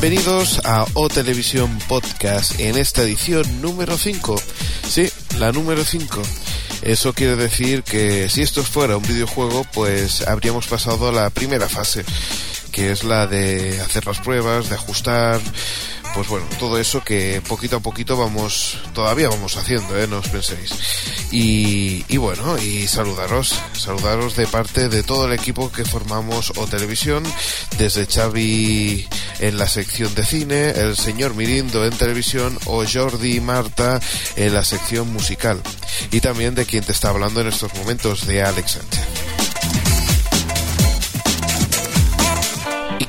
Bienvenidos a O Televisión Podcast en esta edición número 5. Sí, la número 5. Eso quiere decir que si esto fuera un videojuego, pues habríamos pasado la primera fase, que es la de hacer las pruebas, de ajustar, pues bueno, todo eso que poquito a poquito vamos, todavía vamos haciendo, ¿eh? no os penséis. Y, y bueno, y saludaros, saludaros de parte de todo el equipo que formamos O Televisión, desde Xavi en la sección de cine, el señor Mirindo en televisión o Jordi y Marta en la sección musical. Y también de quien te está hablando en estos momentos, de Alex Sánchez.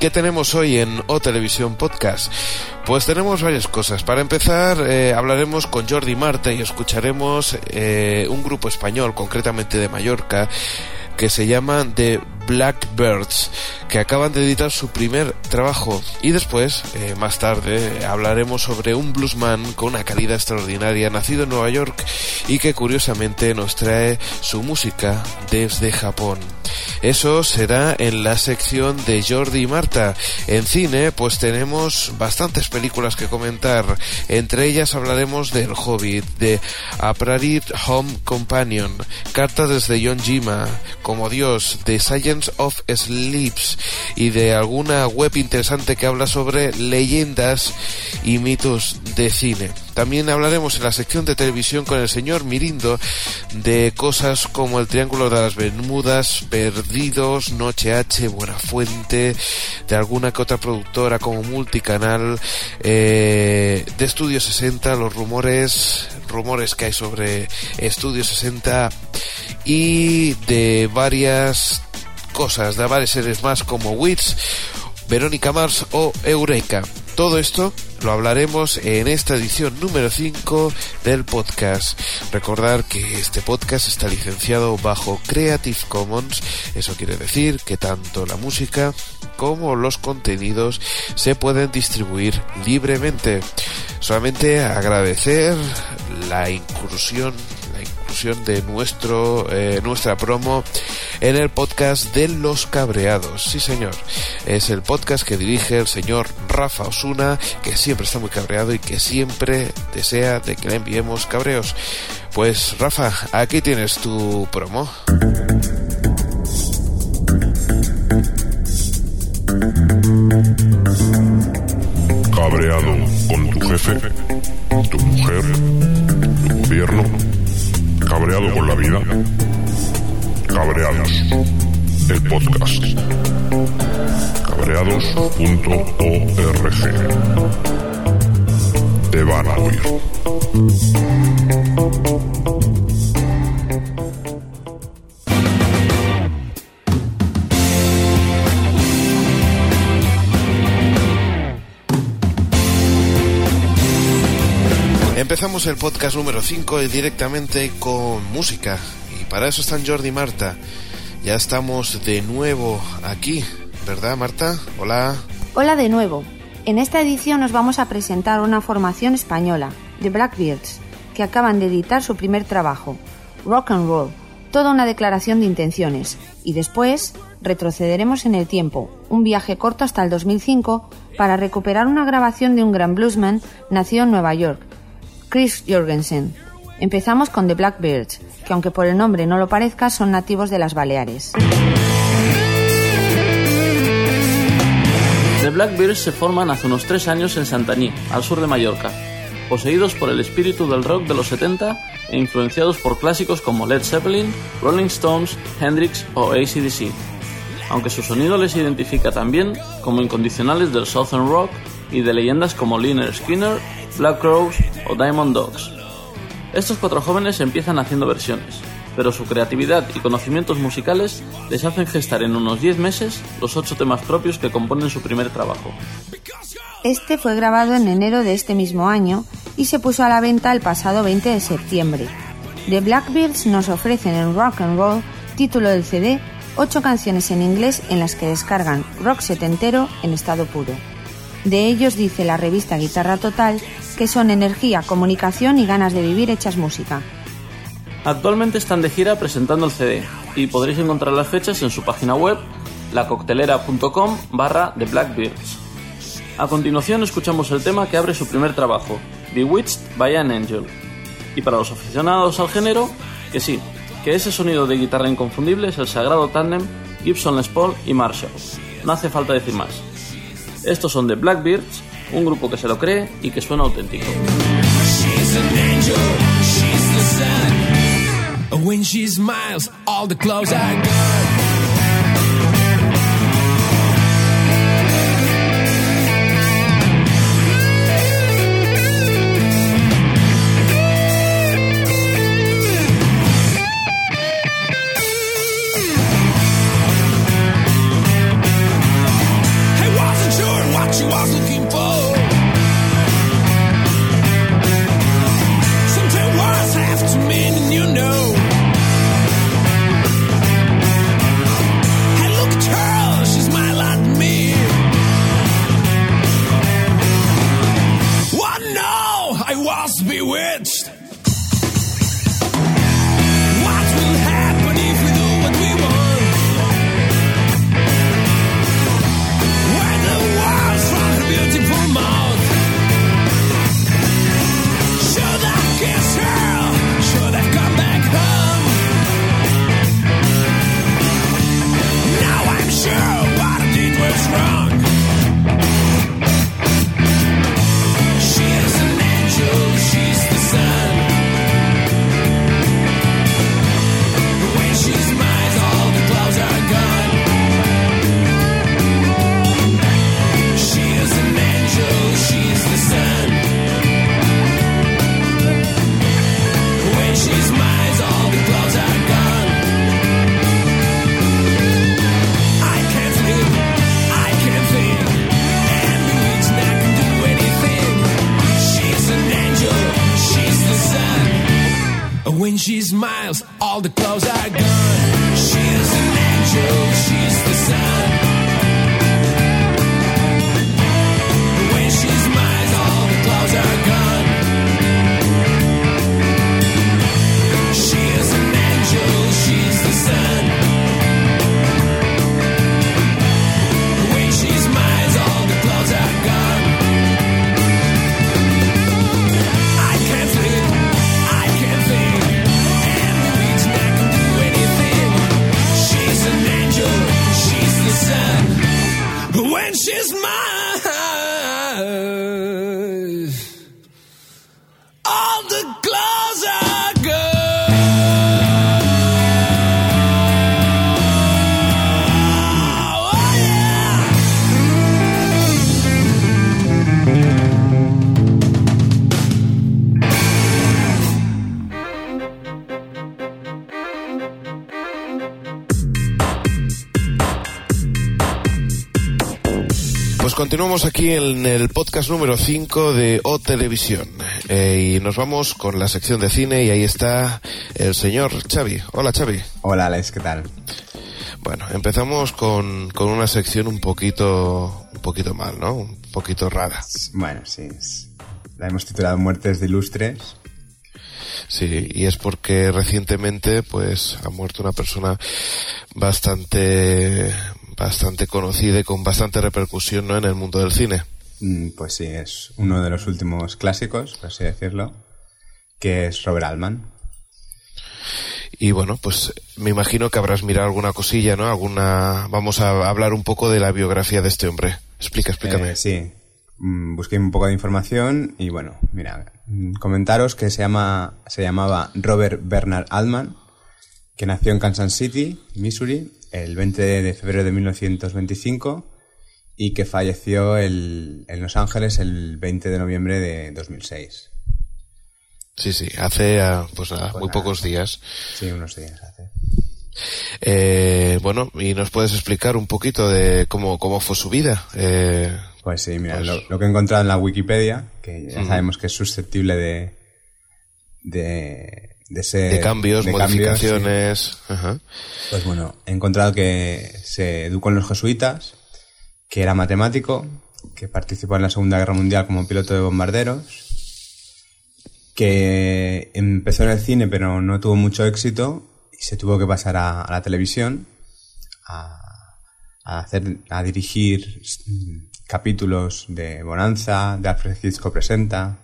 Qué tenemos hoy en O Televisión Podcast? Pues tenemos varias cosas. Para empezar, eh, hablaremos con Jordi Marta y escucharemos eh, un grupo español, concretamente de Mallorca, que se llama The Blackbirds, que acaban de editar su primer trabajo. Y después, eh, más tarde, hablaremos sobre un bluesman con una calidad extraordinaria, nacido en Nueva York y que curiosamente nos trae su música desde Japón. Eso será en la sección de Jordi y Marta. En cine, pues tenemos bastantes películas que comentar. Entre ellas hablaremos del Hobbit, de A Prairie Home Companion, Carta desde John Jima, Como Dios, de Of Sleeps y de alguna web interesante que habla sobre leyendas y mitos de cine. También hablaremos en la sección de televisión con el señor Mirindo de cosas como el Triángulo de las Bermudas, Perdidos, Noche H, Buena Fuente, de alguna que otra productora como Multicanal, eh, de Estudio 60, los rumores, rumores que hay sobre Estudio 60 y de varias cosas, de varias series más como Wits, Verónica Mars o Eureka. Todo esto lo hablaremos en esta edición número 5 del podcast. Recordar que este podcast está licenciado bajo Creative Commons. Eso quiere decir que tanto la música como los contenidos se pueden distribuir libremente. Solamente agradecer la de nuestro eh, nuestra promo en el podcast de Los Cabreados. Sí, señor. Es el podcast que dirige el señor Rafa Osuna, que siempre está muy cabreado y que siempre desea de que le enviemos cabreos. Pues Rafa, aquí tienes tu promo. Cabreado con tu jefe, tu mujer, tu gobierno cabreado con la vida. Cabreados, el podcast. Cabreados.org. Te van a oír. Empezamos el podcast número 5 directamente con música. Y para eso están Jordi y Marta. Ya estamos de nuevo aquí, ¿verdad Marta? Hola. Hola de nuevo. En esta edición nos vamos a presentar una formación española, The Blackbeards, que acaban de editar su primer trabajo, Rock and Roll, toda una declaración de intenciones. Y después retrocederemos en el tiempo, un viaje corto hasta el 2005, para recuperar una grabación de un gran bluesman nacido en Nueva York, Chris Jorgensen. Empezamos con The Blackbirds, que aunque por el nombre no lo parezca, son nativos de las Baleares. The Blackbirds se forman hace unos tres años en Santaní, al sur de Mallorca, poseídos por el espíritu del rock de los 70 e influenciados por clásicos como Led Zeppelin, Rolling Stones, Hendrix o ACDC, aunque su sonido les identifica también como incondicionales del Southern Rock y de leyendas como Liner Skinner, Black Crowes o Diamond Dogs. Estos cuatro jóvenes empiezan haciendo versiones, pero su creatividad y conocimientos musicales les hacen gestar en unos 10 meses los ocho temas propios que componen su primer trabajo. Este fue grabado en enero de este mismo año y se puso a la venta el pasado 20 de septiembre. The Blackbirds nos ofrecen en Rock and Roll, título del CD, ocho canciones en inglés en las que descargan rock setentero en estado puro. De ellos dice la revista Guitarra Total que son energía, comunicación y ganas de vivir hechas música. Actualmente están de gira presentando el CD y podréis encontrar las fechas en su página web lacoctelera.com barra The Blackbeards. A continuación escuchamos el tema que abre su primer trabajo, Bewitched by an Angel. Y para los aficionados al género, que sí, que ese sonido de guitarra inconfundible es el sagrado tándem Gibson Les Paul y Marshall. No hace falta decir más. Estos son The Blackbeards, un grupo que se lo cree y que suena auténtico. Continuamos aquí en el podcast número 5 de O Televisión. Eh, y nos vamos con la sección de cine y ahí está el señor Xavi. Hola Xavi. Hola Alex, ¿qué tal? Bueno, empezamos con, con una sección un poquito, un poquito mal, ¿no? Un poquito rara. Bueno, sí. La hemos titulado Muertes de Ilustres. Sí, y es porque recientemente pues ha muerto una persona bastante bastante conocida y con bastante repercusión ¿no? en el mundo del cine. Mm, pues sí, es uno de los últimos clásicos, por así decirlo, que es Robert Altman. Y bueno, pues me imagino que habrás mirado alguna cosilla, ¿no? Alguna. Vamos a hablar un poco de la biografía de este hombre. Explica, explícame. Eh, sí, mm, busqué un poco de información y bueno, mira, mm, comentaros que se llama, se llamaba Robert Bernard Altman, que nació en Kansas City, Missouri, el 20 de febrero de 1925 y que falleció en Los Ángeles el 20 de noviembre de 2006. Sí, sí, hace ah, pues, muy pues pocos días. Sí, unos días hace. Eh, bueno, ¿y nos puedes explicar un poquito de cómo, cómo fue su vida? Eh, pues sí, mira, pues Lo, que he encontrado en la Wikipedia, que ya sabemos que es susceptible de, de de, cambios, modificaciones. Pues bueno, he encontrado que se educó en los jesuitas, que era matemático, que participó en la Segunda Guerra Mundial como piloto de bombarderos, que empezó en el cine pero no tuvo mucho éxito y se tuvo que pasar a, la televisión a, hacer, a dirigir capítulos de Bonanza, de Alfred Hitchcock Presenta.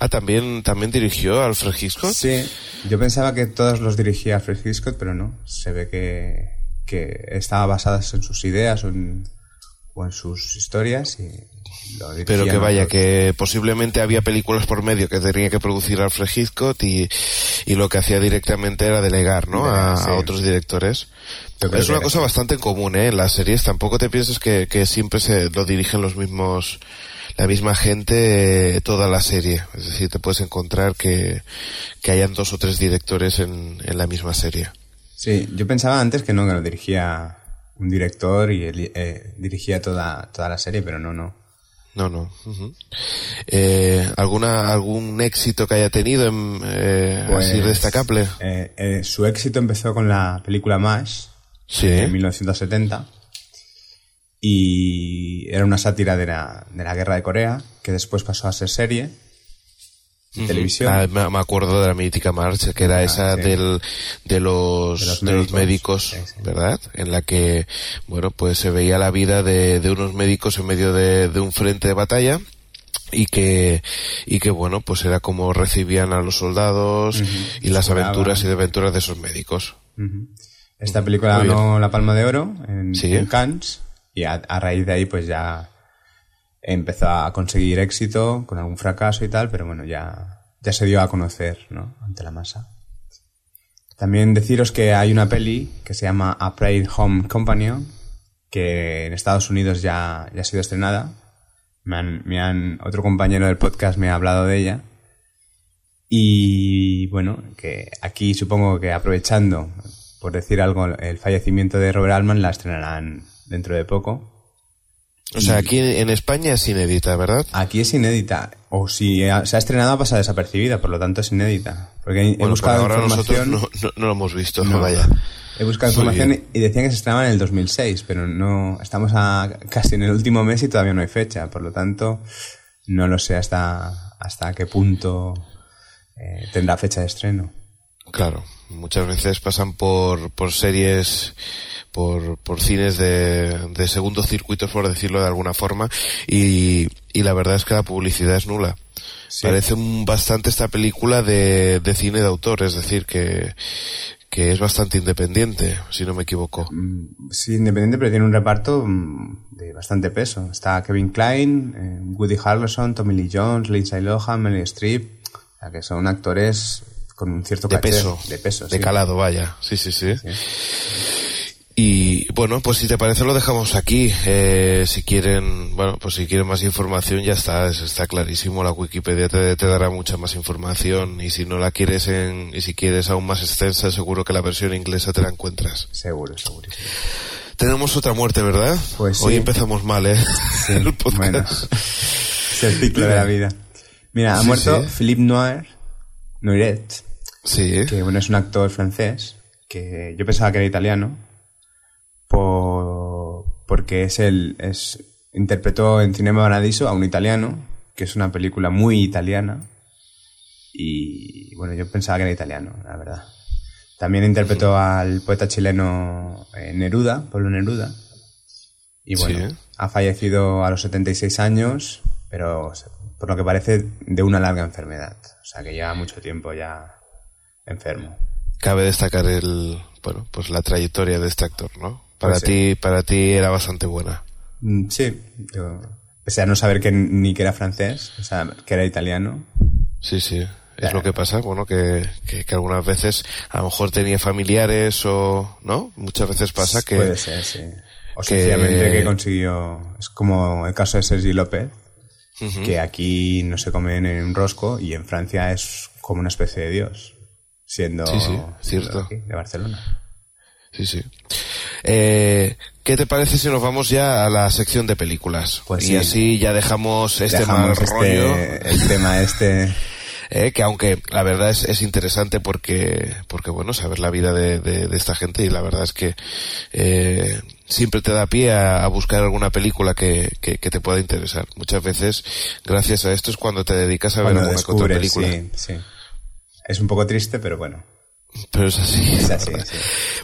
Ah, también, también dirigió Alfred Hitchcock. Sí, yo pensaba que todos los dirigía Alfred Hitchcock, pero no. Se ve que, que estaba basadas en sus ideas o en, o en sus historias y lo Pero que vaya, que posiblemente había películas por medio que tenía que producir Alfred Hitchcock y, y lo que hacía directamente era delegar, ¿no? A, Sí. a otros directores. Es una cosa bastante común, ¿eh? En las series tampoco te pienses que, que siempre se lo dirigen los mismos, la misma gente eh, toda la serie. Es decir, te puedes encontrar que, que hayan dos o tres directores en, en la misma serie. Sí, yo pensaba antes que no, que lo dirigía un director y él eh, dirigía toda, toda la serie, pero no, no. No, no. eh, ¿alguna, ¿Algún éxito que haya tenido en, eh, así Pues, destacable? eh, eh, su éxito empezó con la película MASH, Sí. en 1970, y era una sátira de la, de la guerra de Corea, que después pasó a ser serie de televisión. Ah, me, acuerdo de la mítica marcha, que era esa sí. del, de los, De los de los médicos, médicos, sí, sí. ¿verdad? En la que, bueno, pues se veía la vida de, de unos médicos en medio de, de un frente de batalla y que, y que bueno, pues era como recibían a los soldados y las aventuras y desventuras de esos médicos. Esta película ganó la Palma de Oro en, Sí. en Cannes y a, raíz de ahí pues ya empezó a conseguir éxito con algún fracaso y tal, pero bueno, ya, ya se dio a conocer ¿no? ante la masa. También deciros que hay una peli que se llama A Pride Home Companion que en Estados Unidos ya, ya ha sido estrenada. Me han, me han- otro compañero del podcast me ha hablado de ella. Y bueno, que aquí supongo que aprovechando, por decir algo, el fallecimiento de Robert Altman la estrenarán dentro de poco. O sea, aquí en, España es inédita, ¿verdad? Aquí es inédita, o si ha- se ha estrenado pasa desapercibida, por lo tanto es inédita. Porque he, he Bueno, por buscado ahora nosotros información, no, no, no lo hemos visto, No. vaya. he buscado Muy información y decían que se estrenaba en el 2006, pero no estamos a, casi en el último mes y todavía no hay fecha, por lo tanto no lo sé hasta hasta qué punto eh, tendrá fecha de estreno. Claro, muchas veces pasan por, por series, por, por cines de, de segundo circuito, por decirlo de alguna forma, y, y la verdad es que la publicidad es nula. Sí. Parece un- bastante esta película de, de cine de autor, es decir, que, que es bastante independiente, si no me equivoco. Mm, Sí, independiente, pero tiene un reparto mm, de bastante peso. Está Kevin Klein, eh, Woody Harrelson, Tommy Lee Jones, Lindsay Lohan, Meryl Streep, que son actores con un cierto De caché, peso, de peso, de sí. calado, vaya. Sí, sí, sí. Y bueno, pues si te parece lo dejamos aquí. Eh, si quieren, bueno, pues si quieren más información ya está, es- está clarísimo. La Wikipedia te, te dará mucha más información y si no la quieres en, y si quieres aún más extensa, seguro que la versión inglesa te la encuentras. Seguro, segurísimo. Tenemos otra muerte, ¿verdad? Pues Hoy sí. empezamos mal, ¿eh? El podcast. Bueno, es el ciclo de la vida. Mira, ha Sí, muerto sí. Philippe Noir, Noiret, Sí, que bueno, es un actor francés, que yo pensaba que era italiano, porque es el, es, interpretó en Cinema Paradiso a un italiano, que es una película muy italiana, y bueno, yo pensaba que era italiano, la verdad. También interpretó al poeta chileno eh, Neruda, Pablo Neruda, y bueno, Sí. ha fallecido a los 76 años, pero por lo que parece de una larga enfermedad, o sea que lleva mucho tiempo ya enfermo. cabe destacar el, bueno, pues la trayectoria de este actor, ¿no? Para Pues sí. ti, para ti era bastante buena. Mm, Sí, yo, pese a no saber que ni que era francés, o sea, que era italiano. Sí, sí. Es lo que pasa, bueno, que, que, que algunas veces a lo mejor tenía familiares o, ¿no? Muchas veces pasa que... Puede ser, sí. O que- sencillamente que consiguió, es como el caso de Sergi López, que aquí no se come en un rosco y en Francia es como una especie de dios, siendo, Sí, sí, siendo cierto. aquí, de Barcelona. Sí, sí. Eh, ¿Qué te parece si nos vamos ya a la sección de películas? Pues y sí. así ya dejamos este Dejamos mal rollo. este, el tema este, eh, que aunque la verdad es, es interesante porque, porque bueno, saber la vida de, de- de esta gente y la verdad es que eh, siempre te da pie a, a buscar alguna película que, que, que te pueda interesar. Muchas veces, gracias a esto es cuando te dedicas a ver cuando alguna que otra película. sí, sí. Es un poco triste, pero bueno. Pero es así. Es así.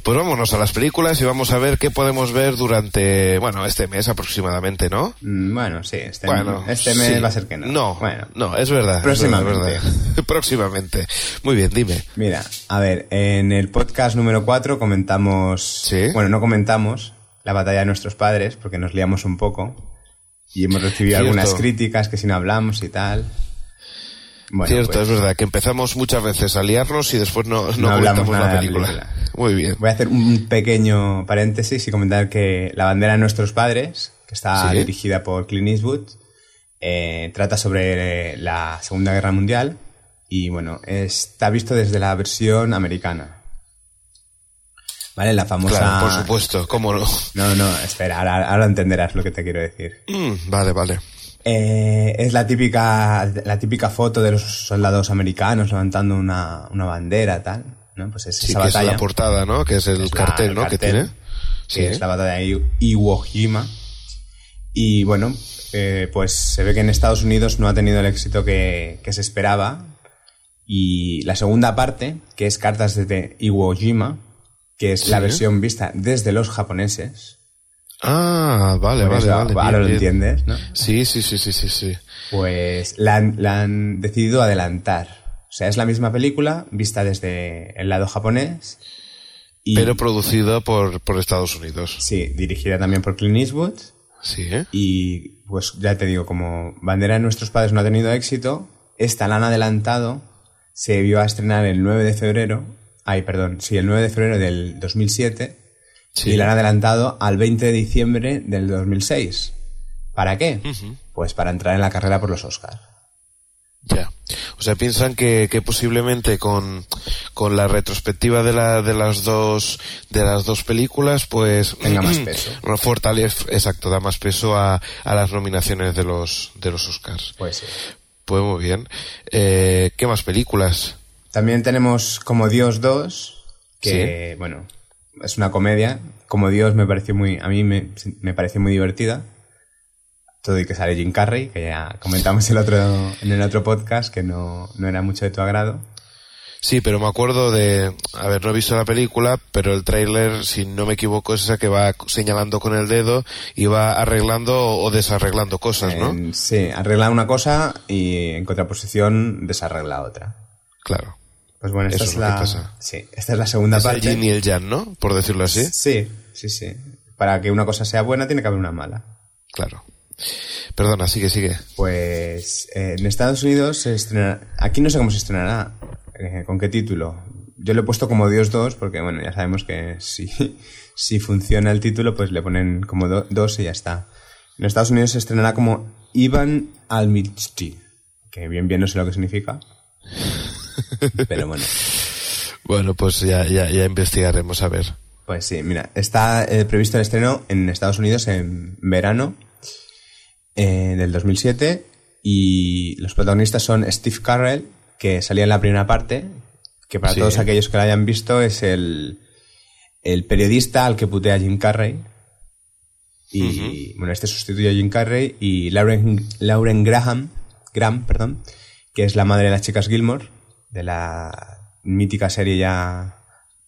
Pues vámonos a las películas y vamos a ver qué podemos ver durante, bueno, este mes aproximadamente, ¿no? Mm, Bueno, sí, este, Bueno, este mes sí. va a ser que no. No, Bueno, no, es verdad. es Próximamente. verdad, es verdad. Próximamente. Muy bien, dime. Mira, a ver, en el podcast número 4 comentamos... Sí. Bueno, no comentamos la batalla de nuestros padres porque nos liamos un poco y hemos recibido Cierto. algunas críticas que si no hablamos y tal. Bueno, Cierto, pues, es verdad que empezamos muchas veces a liarnos y después no, no, No hablamos nada la de la película. Muy bien. Voy a hacer un pequeño paréntesis y comentar que La bandera de nuestros padres, que está Sí. dirigida por Clint Eastwood, eh, trata sobre la Segunda Guerra Mundial y bueno, está visto desde la versión americana. ¿Vale? La famosa... Claro, por supuesto, cómo no. No, no, espera, ahora, ahora entenderás lo que te quiero decir. Mm, vale, vale. Eh, es la típica, la típica foto de los soldados americanos levantando una, una bandera, tal, ¿no? Pues es Sí, esa que es batalla. la portada, ¿no? Que es el Es la- cartel, el ¿no? Que tiene. que Sí. es la batalla de Iwo Jima. Y bueno, eh, pues se ve que en Estados Unidos no ha tenido el éxito que, que se esperaba. Y la segunda parte, que es Cartas desde Iwo Jima, que es la versión vista desde los japoneses. Ah, vale, Por vale, eso vale. ahora bien, lo entiendes, ¿no? Sí, sí, sí, sí, sí, sí. Pues la han, la han decidido adelantar. O sea, es la misma película vista desde el lado japonés. Y, Pero producido por, por Estados Unidos. Sí, dirigida también por Clint Eastwood. Sí, ¿eh? Y pues ya te digo, como Bandera de nuestros padres no ha tenido éxito, esta la han adelantado, se vio a estrenar el 9 de febrero, ay, perdón, sí, el 9 de febrero del 2007, Sí. y la han adelantado al 20 de diciembre del 2006. ¿Para qué? Pues para entrar en la carrera por los Oscars. Ya. O sea, piensan que, que posiblemente con, con la retrospectiva de, la, de las dos de las dos películas, pues Tenga más peso. Fortalece, exacto, da más peso a, a las nominaciones de los de los Oscars. Pues sí. Pues muy bien. Eh, ¿Qué más películas? También tenemos Como Dios 2, que, bueno, es una comedia. Como Dios me pareció muy, a mí me, me pareció muy divertida. Todo y que sale Jim Carrey, que ya comentamos el otro, en el otro podcast, que no, no era mucho de tu agrado. Sí, pero me acuerdo de, a ver, no he visto la película, pero el tráiler, si no me equivoco, es esa que va señalando con el dedo y va arreglando o desarreglando cosas, ¿no? En- sí, arregla una cosa y en contraposición desarregla otra. Claro. Pues bueno, esta Eso es, es la, pasa. sí, esta es la segunda Es el parte. yin y el yang, ¿no? Por decirlo así. Sí, sí, sí. Para que una cosa sea buena tiene que haber una mala. Claro. Perdona, sigue, sigue. Pues eh, en Estados Unidos se estrenará. Aquí no sé cómo se estrenará. eh, ¿Con qué título? Yo lo he puesto como Dios 2 porque, bueno, ya sabemos que si, si funciona el título, pues le ponen como 2 y ya está. En Estados Unidos se estrenará como Ivan Almighty. Que bien, bien no sé lo que significa. Pero bueno. Bueno, pues ya, ya, ya investigaremos a ver. Pues sí, mira, está eh, previsto el estreno en Estados Unidos en verano eh, del 2007 y los protagonistas son Steve Carell, que salía en la primera parte, que para Sí. todos aquellos que la hayan visto es el, el periodista al que putea Jim Carrey. Y bueno, este sustituye a Jim Carrey y Lauren, Lauren Graham, Graham, perdón, que es la madre de las chicas Gilmore, de la mítica serie ya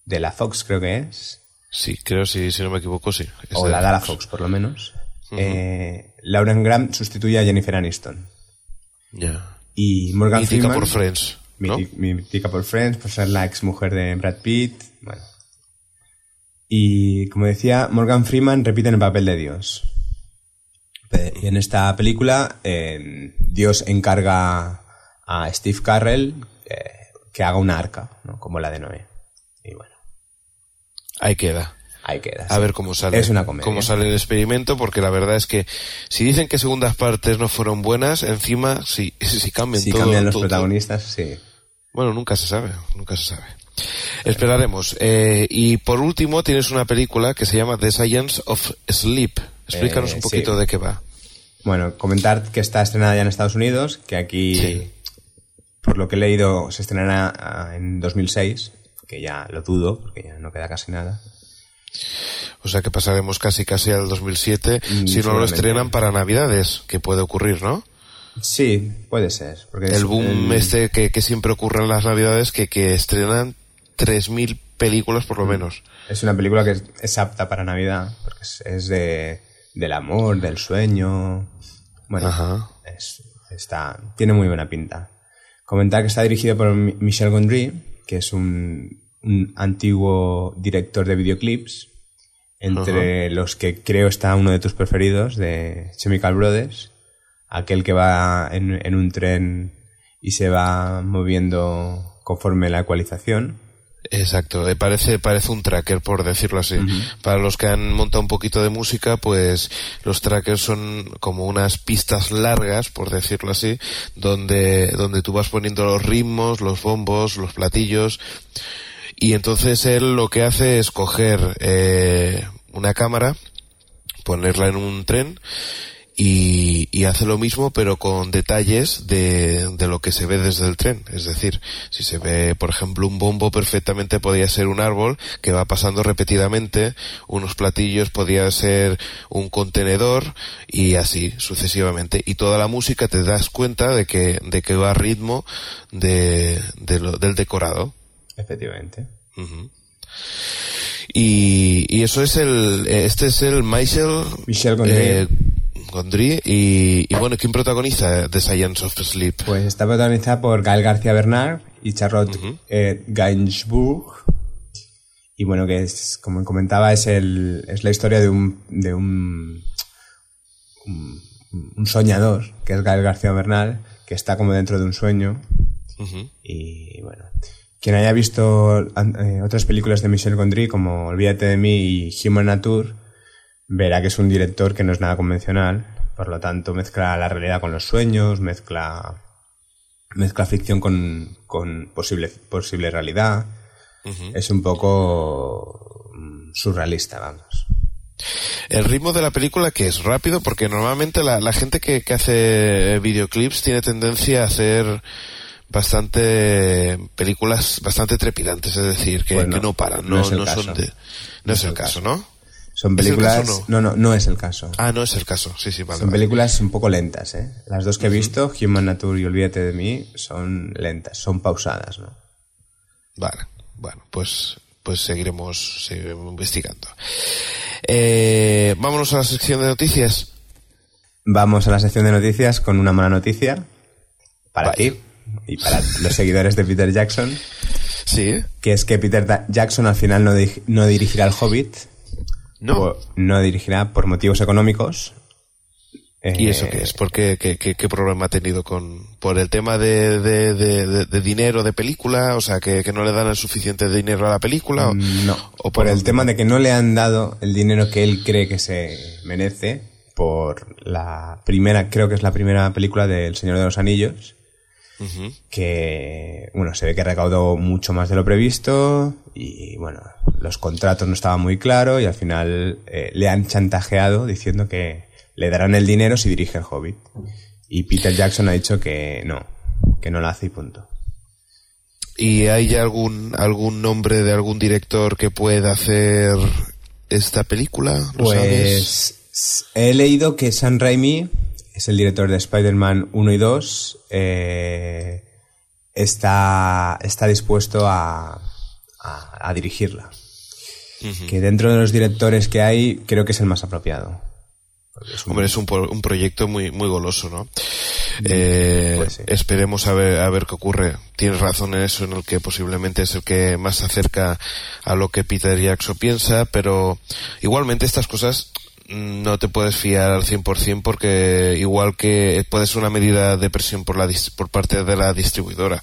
de la Fox, creo que es. Sí, creo, si, si no me equivoco, sí. Es o de la Fox, por lo menos. Eh, Lauren Graham sustituye a Jennifer Aniston. Ya. Y Morgan Mítica Freeman. por Friends, ¿no? míti- mítica por Friends, por ser la ex mujer de Brad Pitt. Bueno. Y como decía, Morgan Freeman repite en el papel de Dios. Y en esta película, eh, Dios encarga a Steve Carrell que haga una arca, ¿no? como la de Noé. Y bueno, Ahí queda. ahí queda. A sí. ver cómo sale. Es una comedia. Cómo sale el experimento, porque la verdad es que si dicen que segundas partes no fueron buenas, encima si, si cambian Si todo. cambian los todo- protagonistas, sí. Bueno, nunca se sabe, nunca se sabe. Esperaremos. Eh, y por último tienes una película que se llama The Science of Sleep. Explícanos Eh, un sí. poquito de qué va. Bueno, comentar que está estrenada ya en Estados Unidos, que aquí, Sí. Por lo que he leído, se estrenará ah, en 2006, que ya lo dudo, porque ya no queda casi nada. O sea que pasaremos casi casi al 2007 Mm, si no lo estrenan para Navidades, que puede ocurrir, ¿no? Sí, puede ser. Porque El boom el- este que, que siempre ocurre en las Navidades que, que estrenan 3.000 películas por lo Mm. menos. Es una película que es, es apta para Navidad, porque es, es de, del amor, del sueño. Bueno, Ajá. es- está, tiene muy buena pinta. Comentar que está dirigido por Mi- Michel Gondry, que es un, un antiguo director de videoclips, entre los que creo está uno de tus preferidos, de Chemical Brothers, aquel que va en, en un tren y se va moviendo conforme la ecualización. Exacto, eh, parece, parece un tracker, por decirlo así. Para los que han montado un poquito de música, pues los trackers son como unas pistas largas, por decirlo así, donde, donde tú vas poniendo los ritmos, los bombos, los platillos, y entonces él lo que hace es coger eh, una cámara, ponerla en un tren, y, y hace lo mismo pero con detalles de, de lo que se ve desde el tren. Es decir, si se ve, por ejemplo, un bombo perfectamente podría ser un árbol que va pasando repetidamente, unos platillos podría ser un contenedor y así sucesivamente. Y toda la música te das cuenta de que, de que va a ritmo de, de lo- del decorado. Efectivamente. Ujú. Y, y eso es el, este es el Michel, Michel Gondry. y, y bueno, ¿quién protagoniza The Science of Sleep? Pues está protagonizada por Gael García Bernard y Charlotte eh, Gainsbourg. Y bueno, que es, como comentaba, es, el, es la historia de un, de un, un, un soñador, que es Gael García Bernal, que está como dentro de un sueño. Y bueno, quien haya visto eh, otras películas de Michel Gondry, como Olvídate de mí y Human Nature, verá que es un director que no es nada convencional. Por lo tanto, mezcla la realidad con los sueños, mezcla, mezcla ficción con, con posible, posible realidad. Es un poco mm, surrealista, vamos. El ritmo de la película que es rápido porque normalmente la, la gente que, que hace videoclips tiene tendencia a hacer bastante películas bastante trepidantes, es decir, que, Pues no, que no paran, no son de... No es el caso, ¿no? Son ¿Es el películas... caso no? no, no es el caso. Ah, no es el caso, sí, sí, vale. Son vale. películas un poco lentas, ¿eh? Las dos que he visto, Human Nature y Olvídate de mí, son lentas, son pausadas, ¿no? Vale, bueno, pues, pues seguiremos, seguiremos investigando. Eh, vámonos a la sección de noticias. Vamos a la sección de noticias con una mala noticia para ti y para los seguidores de Peter Jackson, Sí, que es que Peter Da- Jackson al final no, no dirigirá El Hobbit, ¿no? no dirigirá por motivos económicos. ¿Y Eh, eso qué es? ¿Por qué, qué, qué- qué problema ha tenido con por el tema de, de, de- de- dinero de película? O sea, que, que no le dan el suficiente dinero a la película. o- Mm, No, o por el tema de que no le han dado el dinero que él cree que se merece por la primera, creo que es la primera película de El Señor de los Anillos, Que, bueno, se ve que recaudó mucho más de lo previsto y, bueno, los contratos no estaban muy claros y al final eh, le han chantajeado diciendo que le darán el dinero si dirige el Hobbit. Y Peter Jackson ha dicho que no, que no lo hace y punto. ¿Y hay ya algún algún nombre de algún director que pueda hacer esta película? ¿Lo sabes? Pues he leído que Sam Raimi es el director de Spider-Man 1 y 2. eh, está, está dispuesto a, a- a dirigirla. Que dentro de los directores que hay, creo que es el más apropiado. Es un- Hombre, es un, un proyecto muy muy goloso, ¿no? Eh, pues sí. Esperemos a ver, a ver qué ocurre. Tienes razón en eso, en el que posiblemente es el que más se acerca a lo que Peter Jackson piensa, pero igualmente estas cosas mm, no te puedes fiar al 100% porque igual que puede ser una medida de presión por, la, dis- por parte de la distribuidora.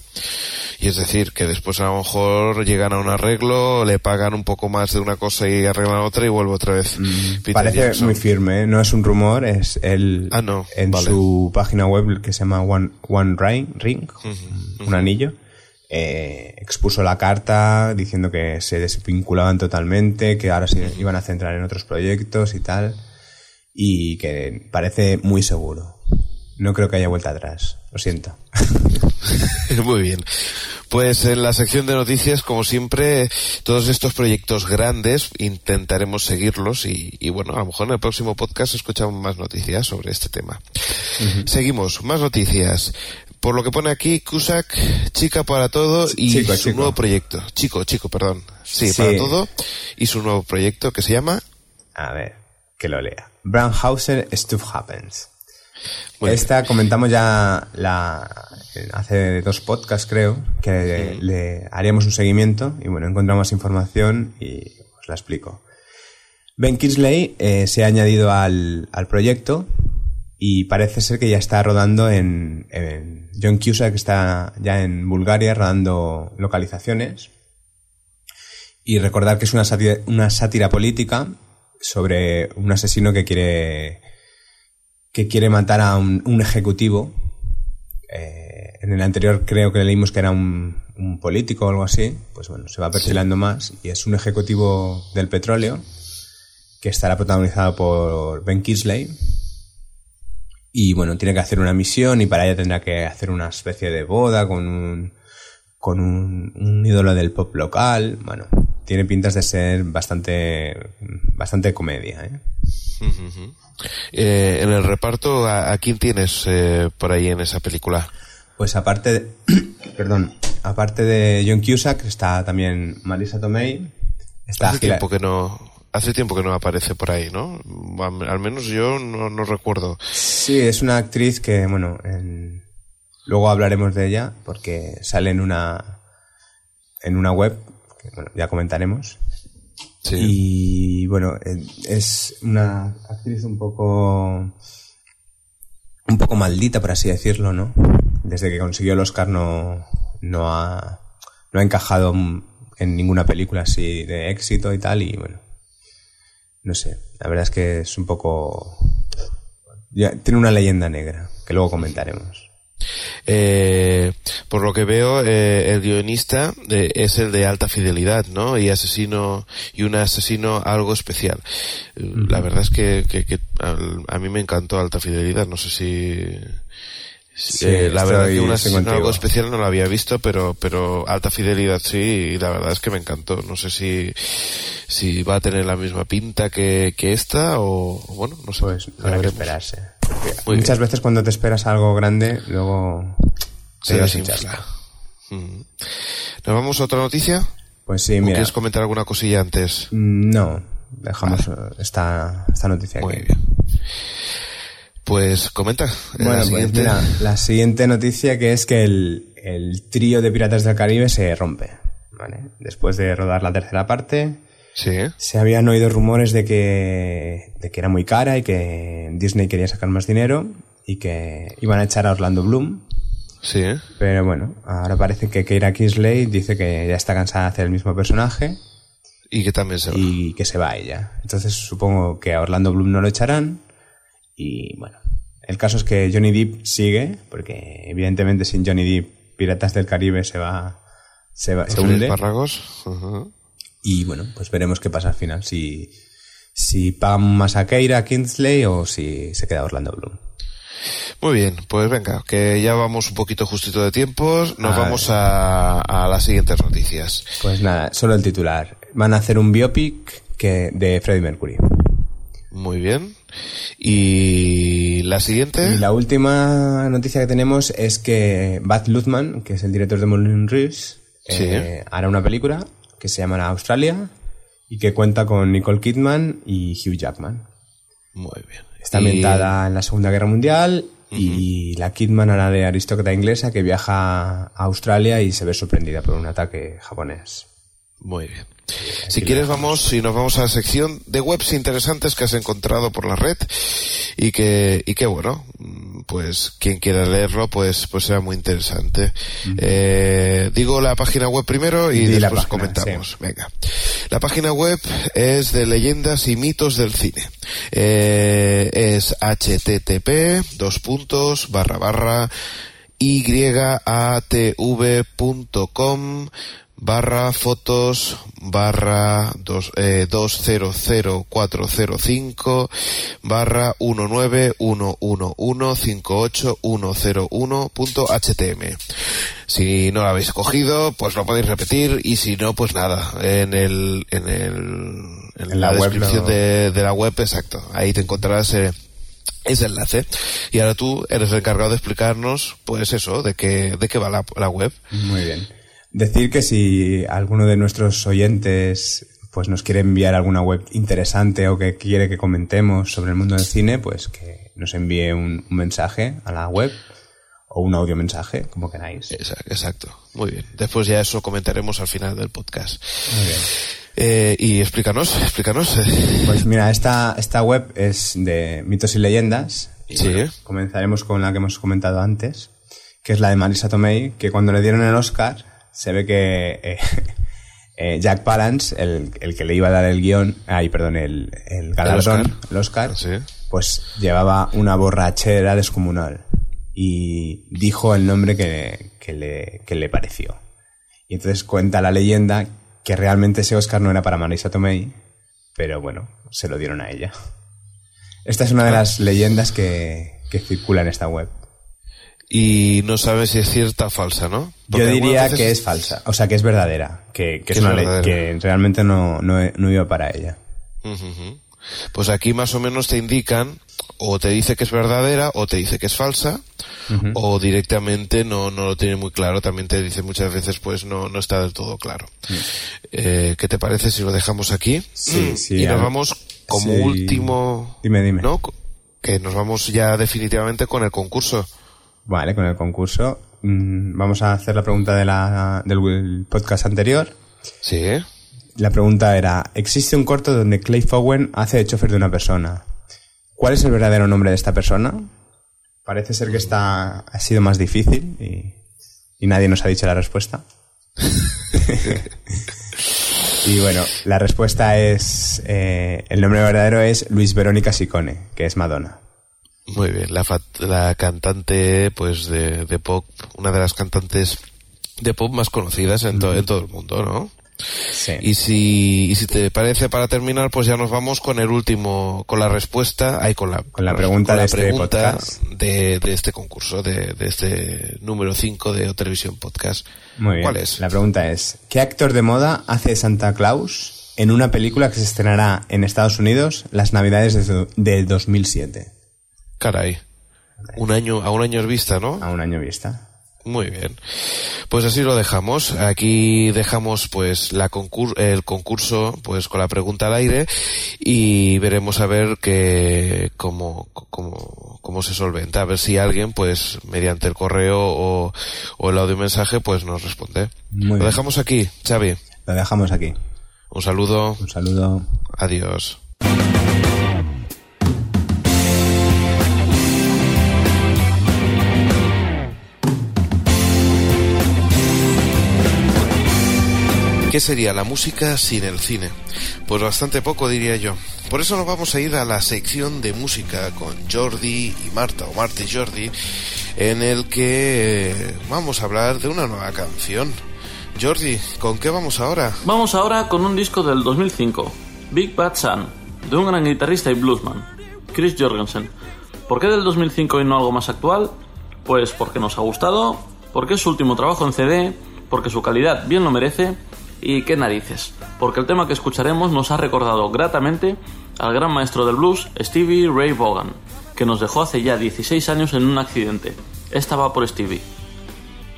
Y es decir, que después a lo mejor llegan a un arreglo, le pagan un poco más de una cosa y arreglan otra y vuelve otra vez. Mm, Parece Jackson. muy firme, ¿eh? no es un rumor, es él Ah, no, en vale. su página web que se llama One, One Ring, Ring un anillo, eh, expuso la carta diciendo que se desvinculaban totalmente, que ahora se iban a centrar en otros proyectos y tal, y que parece muy seguro. No creo que haya vuelta atrás, lo siento. Muy bien. Pues en la sección de noticias, como siempre, todos estos proyectos grandes intentaremos seguirlos y, y bueno, a lo mejor en el próximo podcast escuchamos más noticias sobre este tema. Seguimos, más noticias. Por lo que pone aquí, Cusack, chica para todo y Chico, su chico. nuevo proyecto. Chico, chico, perdón. Sí, Sí. para todo y su nuevo proyecto que se llama... A ver, que lo lea. Brandhauser Stuff Happens. Esta comentamos ya la, hace dos podcasts, creo, que le haríamos un seguimiento y bueno, encontramos información y os la explico. Ben Kingsley eh, se ha añadido al, al proyecto y parece ser que ya está rodando en, en John Cusack está ya en Bulgaria rodando localizaciones y recordar que es una sátira, una sátira política sobre un asesino que quiere que quiere matar a un, un ejecutivo. Eh, en el anterior creo que leímos que era un, un político o algo así. Pues bueno, se va perfilando más y es un ejecutivo del petróleo que estará protagonizado por Ben Kingsley. Y bueno, tiene que hacer una misión y para ello tendrá que hacer una especie de boda con un, con un, un ídolo del pop local. Bueno, tiene pintas de ser bastante, bastante comedia, ¿eh? Eh, en el reparto, ¿a, a quién tienes eh, por ahí en esa película? Pues aparte de, perdón, aparte de John Cusack está también Marisa Tomei, está Hace Hila- tiempo que no... Hace tiempo que no aparece por ahí, ¿no? Al menos yo no, no recuerdo. Sí, es una actriz que, bueno, en- luego hablaremos de ella porque sale en una en una web que bueno, ya comentaremos. Sí. Y bueno, es una actriz un poco un poco maldita, por así decirlo, ¿no? Desde que consiguió el Oscar no, no ha no ha encajado en ninguna película así de éxito y tal y bueno, no sé, la verdad es que es un poco ya, tiene una leyenda negra que luego comentaremos. Eh, por lo que veo, eh, el guionista eh, es el de alta fidelidad, ¿no? Y asesino, y un asesino algo especial. Eh, La verdad es que, que, que al- a mí me encantó alta fidelidad. No sé si- Sí, eh, la verdad que un estoy asesino contigo. algo especial no lo había visto, pero, pero alta fidelidad sí, y la verdad es que me encantó. No sé si, si va a tener la misma pinta que, que esta o, bueno, no sé. Pues habrá que esperarse. Muy muchas bien. veces cuando te esperas algo grande, luego te Se desinfla. Mm. ¿Nos vamos a otra noticia? Pues sí, ¿O mira. ¿Quieres comentar alguna cosilla antes? Mm, No, dejamos esta, esta noticia Muy aquí. bien. Pues comenta. eh, Bueno, la pues siguiente. mira, la siguiente noticia que es que el, el trío de Piratas del Caribe se rompe. ¿vale? Después de rodar la tercera parte, Sí, se habían oído rumores de que, de que era muy cara y que Disney quería sacar más dinero y que iban a echar a Orlando Bloom. sí. Pero bueno, ahora parece que Keira Kingsley dice que ya está cansada de hacer el mismo personaje Y que también se va. y que se va ella. Entonces supongo que a Orlando Bloom no lo echarán. Y bueno, el caso es que Johnny Depp sigue, porque evidentemente sin Johnny Depp Piratas del Caribe se va, se, va, se Los hunde. espárragos. Ujú. Y bueno, pues veremos qué pasa al final, si, si pagan más a Keira Kingsley o si se queda Orlando Bloom. Muy bien, pues venga, que ya vamos un poquito justito de tiempos. Nos A vamos a, a las siguientes noticias. Pues nada, solo el titular. Van a hacer un biopic que, de Freddie Mercury. Muy bien. Y la siguiente. Y la última noticia que tenemos es que Baz Luhrmann, que es el director de Moulin Rouge, Sí. eh, hará una película que se llamará Australia y que cuenta con Nicole Kidman y Hugh Jackman. Muy bien. Está Y- ambientada en la Segunda Guerra Mundial y la Kidman hará de aristócrata inglesa que viaja a Australia y se ve sorprendida por un ataque japonés. Muy bien. Si quieres vamos y nos vamos a la sección de webs interesantes que has encontrado por la red y que y que bueno pues quien quiera leerlo pues pues será muy interesante. Eh, digo la página web primero y después página, comentamos. Venga, la página web es de leyendas y mitos del cine. Eh, es http dos puntos barra barra yatv.com barra fotos barra dos, eh, 200405 barra 19111581001.htm si no lo habéis cogido pues lo podéis repetir y si no pues nada en el en el en, En la, la web descripción de, de la web exacto ahí te encontrarás eh, ese enlace. Y ahora tú eres el encargado de explicarnos, pues eso, de qué, de qué va la, la web. Muy bien. Decir que si alguno de nuestros oyentes pues nos quiere enviar alguna web interesante o que quiere que comentemos sobre el mundo del cine, pues que nos envíe un, un mensaje a la web o un audio mensaje, como queráis. Exacto, muy bien. Después ya eso comentaremos al final del podcast. Muy bien. Eh, y explícanos, explícanos. Pues mira, esta, esta web es de mitos y leyendas. Y Sí. bueno, comenzaremos con la que hemos comentado antes, que es la de Marisa Tomei, que cuando le dieron el Oscar, se ve que eh, eh, Jack Palance, el, el que le iba a dar el guion, ay, perdón, el, el galardón, Oscar. el Oscar, Sí. pues llevaba una borrachera descomunal y dijo el nombre que, que le, que le pareció. Y entonces cuenta la leyenda que realmente ese Oscar no era para Marisa Tomei, pero bueno, se lo dieron a ella. Esta es una de las leyendas que, que circula en esta web. Y no sabes si es cierta o falsa, ¿no? Porque Yo diría que es falsa, o sea que es verdadera, que, es una ley verdadera. que realmente no, no, no iba para ella. Pues aquí más o menos te indican, o te dice que es verdadera, o te dice que es falsa, o directamente no, no lo tiene muy claro. También te dice muchas veces, pues no, no está del todo claro. Eh, ¿Qué te parece si lo dejamos aquí? Sí, Mm, sí, Y nos vamos como sí. último. Dime, dime. ¿No? Que nos vamos ya definitivamente con el concurso. Vale, con el concurso. mm, Vamos a hacer la pregunta de la, del podcast anterior. Sí. La pregunta era, existe un corto donde Clay Fowen hace de chofer de una persona. ¿Cuál es el verdadero nombre de esta persona? Parece ser que esta ha sido más difícil y, y nadie nos ha dicho la respuesta. y bueno, la respuesta es, eh, el nombre verdadero es Luis Verónica Sicone, que es Madonna. Muy bien, la, la cantante pues de, de pop, una de las cantantes de pop más conocidas en, to- en todo el mundo, ¿no? Sí. Y si, y si te parece para terminar, pues ya nos vamos con el último, con la respuesta, ahí con la, Con la pregunta con de la este pregunta de, de este concurso, de, de este número 5 de O Televisión Podcast. Muy bien. ¿Cuál es? La pregunta es, ¿qué actor de moda hace Santa Claus en una película que se estrenará en Estados Unidos las navidades de, de 2007? Caray. Un año, a un año vista, ¿no? A un año vista. Muy bien. Pues así lo dejamos. Aquí dejamos pues la concur el concurso pues con la pregunta al aire y veremos a ver que cómo, cómo, cómo se solventa. A ver si alguien pues mediante el correo o, o el audio mensaje pues nos responde. Muy lo bien. dejamos aquí, Xavi. Lo dejamos aquí. Un saludo. Un saludo. Adiós. ¿Qué sería la música sin el cine? Pues bastante poco diría yo. Por eso nos vamos a ir a la sección de música con Jordi y Marta, o Marta y Jordi, en el que eh, vamos a hablar de una nueva canción. Jordi, ¿con qué vamos ahora? Vamos ahora con un disco del 2005, Big Bad Sun, de un gran guitarrista y bluesman, Chris Jorgensen. ¿Por qué del 2005 y no algo más actual? Pues porque nos ha gustado, porque es su último trabajo en CD, porque su calidad bien lo merece y qué narices, porque el tema que escucharemos nos ha recordado gratamente al gran maestro del blues Stevie Ray Vaughan, que nos dejó hace ya 16 años en un accidente. Esta va por Stevie.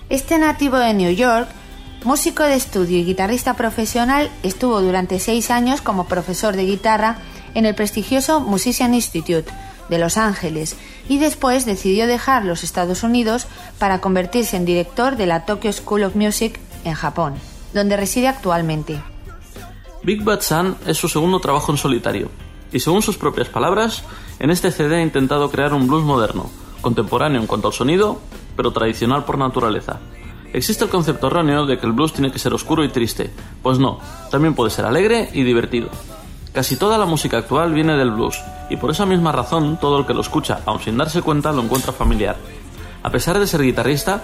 Este nativo de New York, músico de estudio y guitarrista profesional, estuvo durante seis años como profesor de guitarra en el prestigioso Musician Institute de Los Ángeles y después decidió dejar los Estados Unidos para convertirse en director de la Tokyo School of Music en Japón, donde reside actualmente. Big Bad Sun es su segundo trabajo en solitario, y según sus propias palabras, en este CD ha intentado crear un blues moderno, contemporáneo en cuanto al sonido, pero tradicional por naturaleza. Existe el concepto erróneo de que el blues tiene que ser oscuro y triste, pues no, también puede ser alegre y divertido. Casi toda la música actual viene del blues, y por esa misma razón todo el que lo escucha, aun sin darse cuenta, lo encuentra familiar. A pesar de ser guitarrista,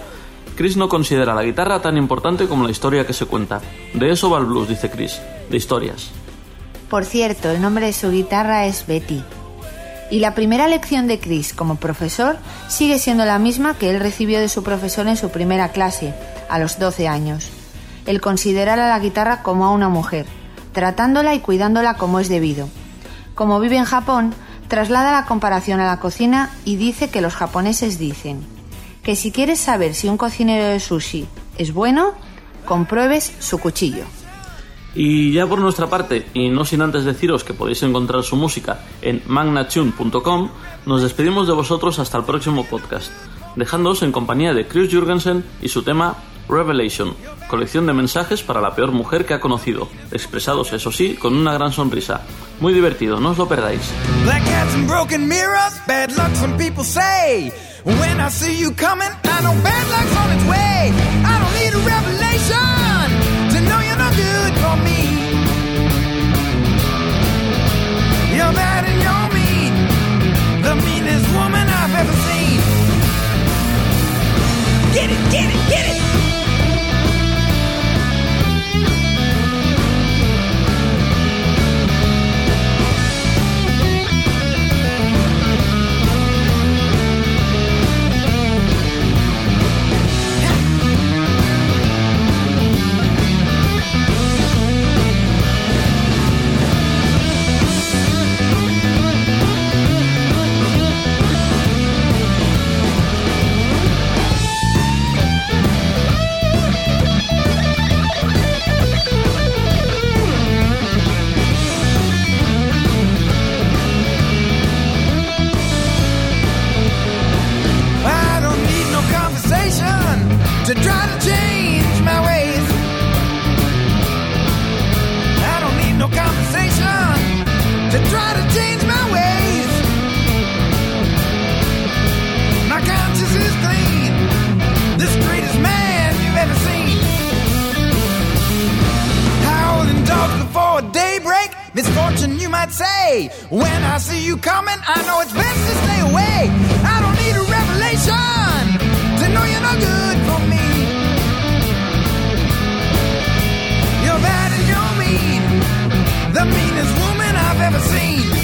Chris no considera la guitarra tan importante como la historia que se cuenta. De eso va el blues, dice Chris, de historias. Por cierto, el nombre de su guitarra es Betty. Y la primera lección de Chris como profesor sigue siendo la misma que él recibió de su profesor en su primera clase, a los 12 años. El considerar a la guitarra como a una mujer, tratándola y cuidándola como es debido. Como vive en Japón, traslada la comparación a la cocina y dice que los japoneses dicen que si quieres saber si un cocinero de sushi es bueno, compruebes su cuchillo. Y ya por nuestra parte, y no sin antes deciros que podéis encontrar su música en magnatune.com, nos despedimos de vosotros hasta el próximo podcast, dejándoos en compañía de Chris Jurgensen y su tema Revelation, colección de mensajes para la peor mujer que ha conocido, expresados eso sí con una gran sonrisa. Muy divertido, no os lo perdáis. When I see you coming, I know bad luck's on its way. I don't need a revelation to know you're no good for me. You're bad and you're mean, the meanest woman I've ever seen. Get it, get it, get it. Ever seen.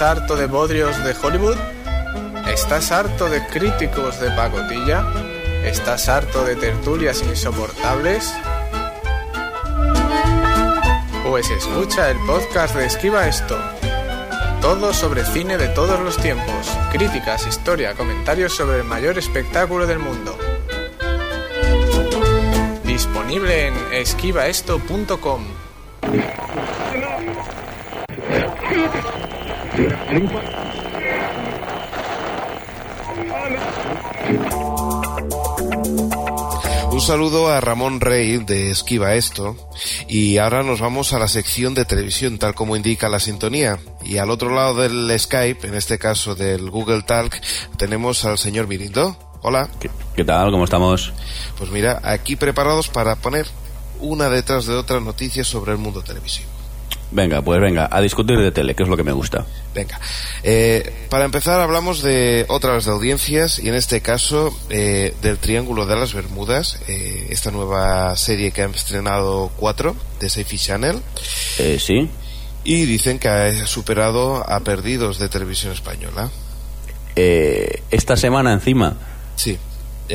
¿Estás harto de bodrios de Hollywood? ¿Estás harto de críticos de pacotilla? ¿Estás harto de tertulias insoportables? Pues escucha el podcast de Esquiva Esto. Todo sobre cine de todos los tiempos, críticas, historia, comentarios sobre el mayor espectáculo del mundo. Disponible en esquivaesto.com. Un saludo a Ramón Rey de Esquiva Esto y ahora nos vamos a la sección de televisión tal como indica la sintonía y al otro lado del Skype, en este caso del Google Talk, tenemos al señor Mirindo. Hola. ¿Qué, qué tal? ¿Cómo estamos? Pues mira, aquí preparados para poner una detrás de otra noticias sobre el mundo televisivo. Venga, pues venga, a discutir de tele, que es lo que me gusta. Venga, eh, para empezar hablamos de otras de audiencias y en este caso eh, del Triángulo de las Bermudas, eh, esta nueva serie que han estrenado cuatro de Sci-Fi Channel Eh, sí. y dicen que ha superado a Perdidos de Televisión Española. Eh, esta semana encima, Sí.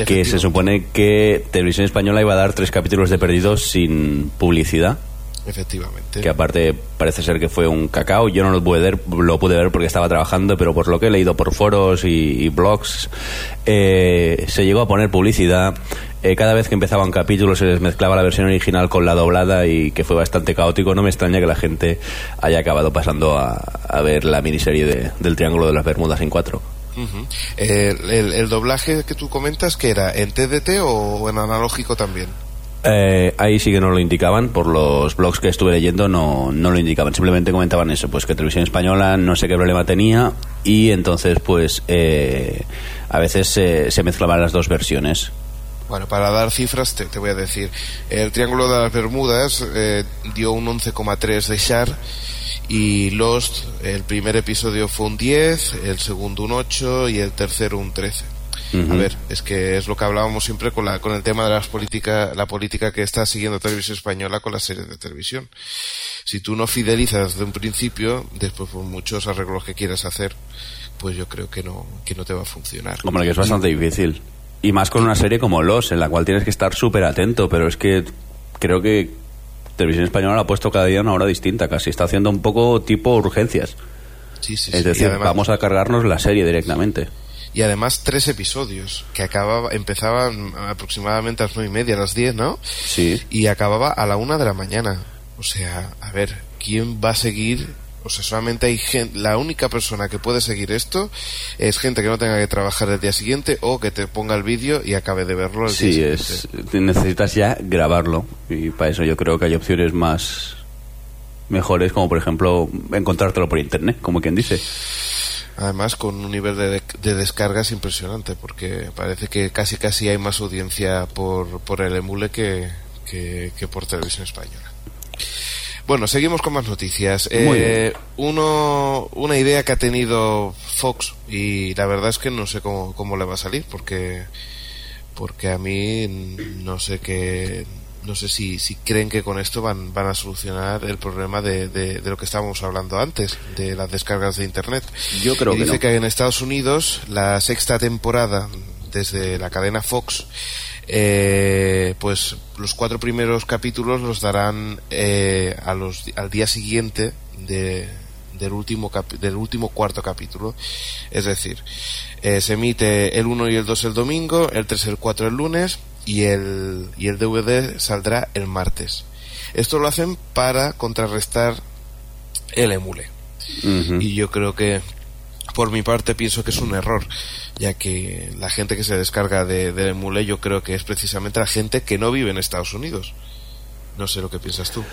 que se supone que Televisión Española iba a dar tres capítulos de Perdidos sin publicidad, Efectivamente. que aparte parece ser que fue un cacao. Yo no lo pude ver, lo pude ver porque estaba trabajando, pero por lo que he leído por foros y, y blogs, eh, se llegó a poner publicidad. Eh, cada vez que empezaba un capítulo se les mezclaba la versión original con la doblada y que fue bastante caótico. No me extraña que la gente haya acabado pasando a, a ver la miniserie de- del Triángulo de las Bermudas en cuatro. Eh, el, el doblaje que tú comentas, que era en TDT o en analógico también? Eh, ahí sí que no lo indicaban, por los blogs que estuve leyendo no, no lo indicaban, simplemente comentaban eso, pues que Televisión Española no sé qué problema tenía y entonces pues eh, a veces se- se mezclaban las dos versiones. Bueno, para dar cifras te, te voy a decir. El Triángulo de las Bermudas eh, dio un 11,3 de share y Lost, el primer episodio fue un 10, el segundo un 8 y el tercero un 13. A ver, es que es lo que hablábamos siempre con, la, con el tema de las política, la política que está siguiendo Televisión Española con las series de televisión. Si tú no fidelizas desde un principio, después por muchos arreglos que quieras hacer, pues yo creo que no, que no te va a funcionar. Hombre, que es bastante difícil. Y más con una serie como Los, en la cual tienes que estar súper atento, pero es que creo que Televisión Española ha puesto cada día a una hora distinta, casi está haciendo un poco tipo urgencias. Sí, sí, Es sí. Decir, además- vamos a cargarnos la serie directamente. Y además tres episodios que acababa, empezaban aproximadamente a las nueve y media, a las diez, ¿no? Sí. Y acababa a la una de la mañana. O sea, a ver, ¿quién va a seguir? O sea, solamente hay gente, la única persona que puede seguir esto es gente que no tenga que trabajar el día siguiente o que te ponga el vídeo y acabe de verlo el Sí, día es, necesitas ya grabarlo. Y para eso yo creo que hay opciones más mejores, como por ejemplo encontrártelo por internet, como quien dice. Además, con un nivel de, de descargas impresionante, porque parece que casi casi hay más audiencia por, por el emule que, que, que por televisión española. Bueno, seguimos con más noticias. Eh, uno, una idea que ha tenido Fox, y la verdad es que no sé cómo, cómo le va a salir, porque, porque a mí no sé qué. No sé si, si creen que con esto van, van a solucionar el problema de, de, de lo que estábamos hablando antes, de las descargas de Internet. Yo creo Y que dice no. que en Estados Unidos la sexta temporada desde la cadena Fox eh, pues los cuatro primeros capítulos los darán eh, a los, al día siguiente de, del último del último cuarto capítulo es decir eh, se emite el 1 y el 2 el domingo el 3 y el 4 el lunes y el, y el DVD saldrá el martes. Esto lo hacen para contrarrestar el emule. Y yo creo que por mi parte pienso que es un error ya que la gente que se descarga de, del emule yo creo que es precisamente la gente que no vive en Estados Unidos. No sé lo que piensas tú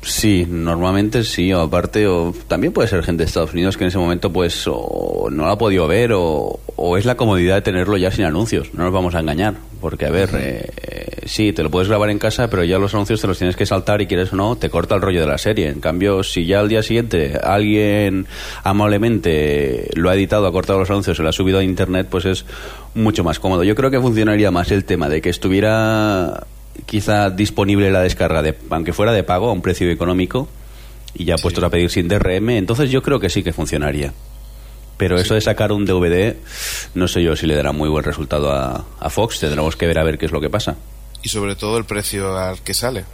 Sí, normalmente sí, o aparte, o también puede ser gente de Estados Unidos que en ese momento pues o no la ha podido ver o, o es la comodidad de tenerlo ya sin anuncios, no nos vamos a engañar, porque a ver, eh, eh, sí, te lo puedes grabar en casa, pero ya los anuncios te los tienes que saltar y quieres o no, te corta el rollo de la serie. En cambio, si ya al día siguiente alguien amablemente lo ha editado, ha cortado los anuncios y lo ha subido a internet, pues es mucho más cómodo. Yo creo que funcionaría más el tema de que estuviera quizá disponible la descarga, de, aunque fuera de pago, a un precio económico, y ya puestos a pedir sin DRM, entonces yo creo que sí que funcionaría. Pero eso de sacar un DVD, no sé yo si le dará muy buen resultado a, a Fox, tendremos que ver a ver qué es lo que pasa. y sobre todo el precio al que sale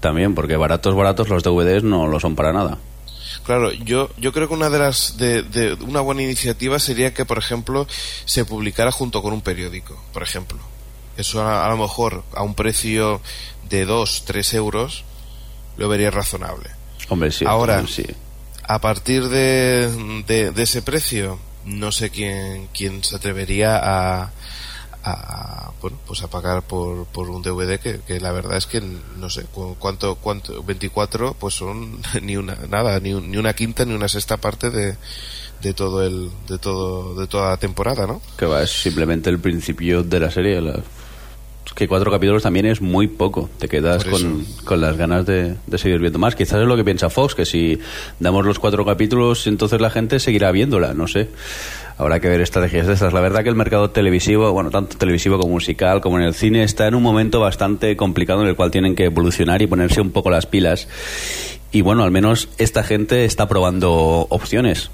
También, porque baratos, baratos los DVDs no lo son para nada. Claro, yo, yo creo que una de las de, de una buena iniciativa sería que, por ejemplo, se publicara junto con un periódico, por ejemplo. Eso a, a lo mejor a un precio de 2, 3 euros lo vería razonable. Hombre, sí. Ahora, sí. A partir de, de, de ese precio, no sé quién, quién se atrevería a, a, bueno, pues a pagar por, por un DVD que, que la verdad es que no sé cu- cuánto cuánto 24 pues son ni una nada ni, un- ni una quinta ni una sexta parte de, de todo el de todo de toda la temporada no Que va, es simplemente el principio de la serie. la- que cuatro capítulos también es muy poco. Te quedas con, con las ganas de, de seguir viendo más. Quizás es lo que piensa Fox, que si damos los cuatro capítulos, entonces la gente seguirá viéndola. No sé. Habrá que ver estrategias de estas. La verdad que el mercado televisivo, bueno, tanto televisivo como musical, como en el cine, está en un momento bastante complicado en el cual tienen que evolucionar y ponerse un poco las pilas. Y bueno, al menos esta gente está probando opciones.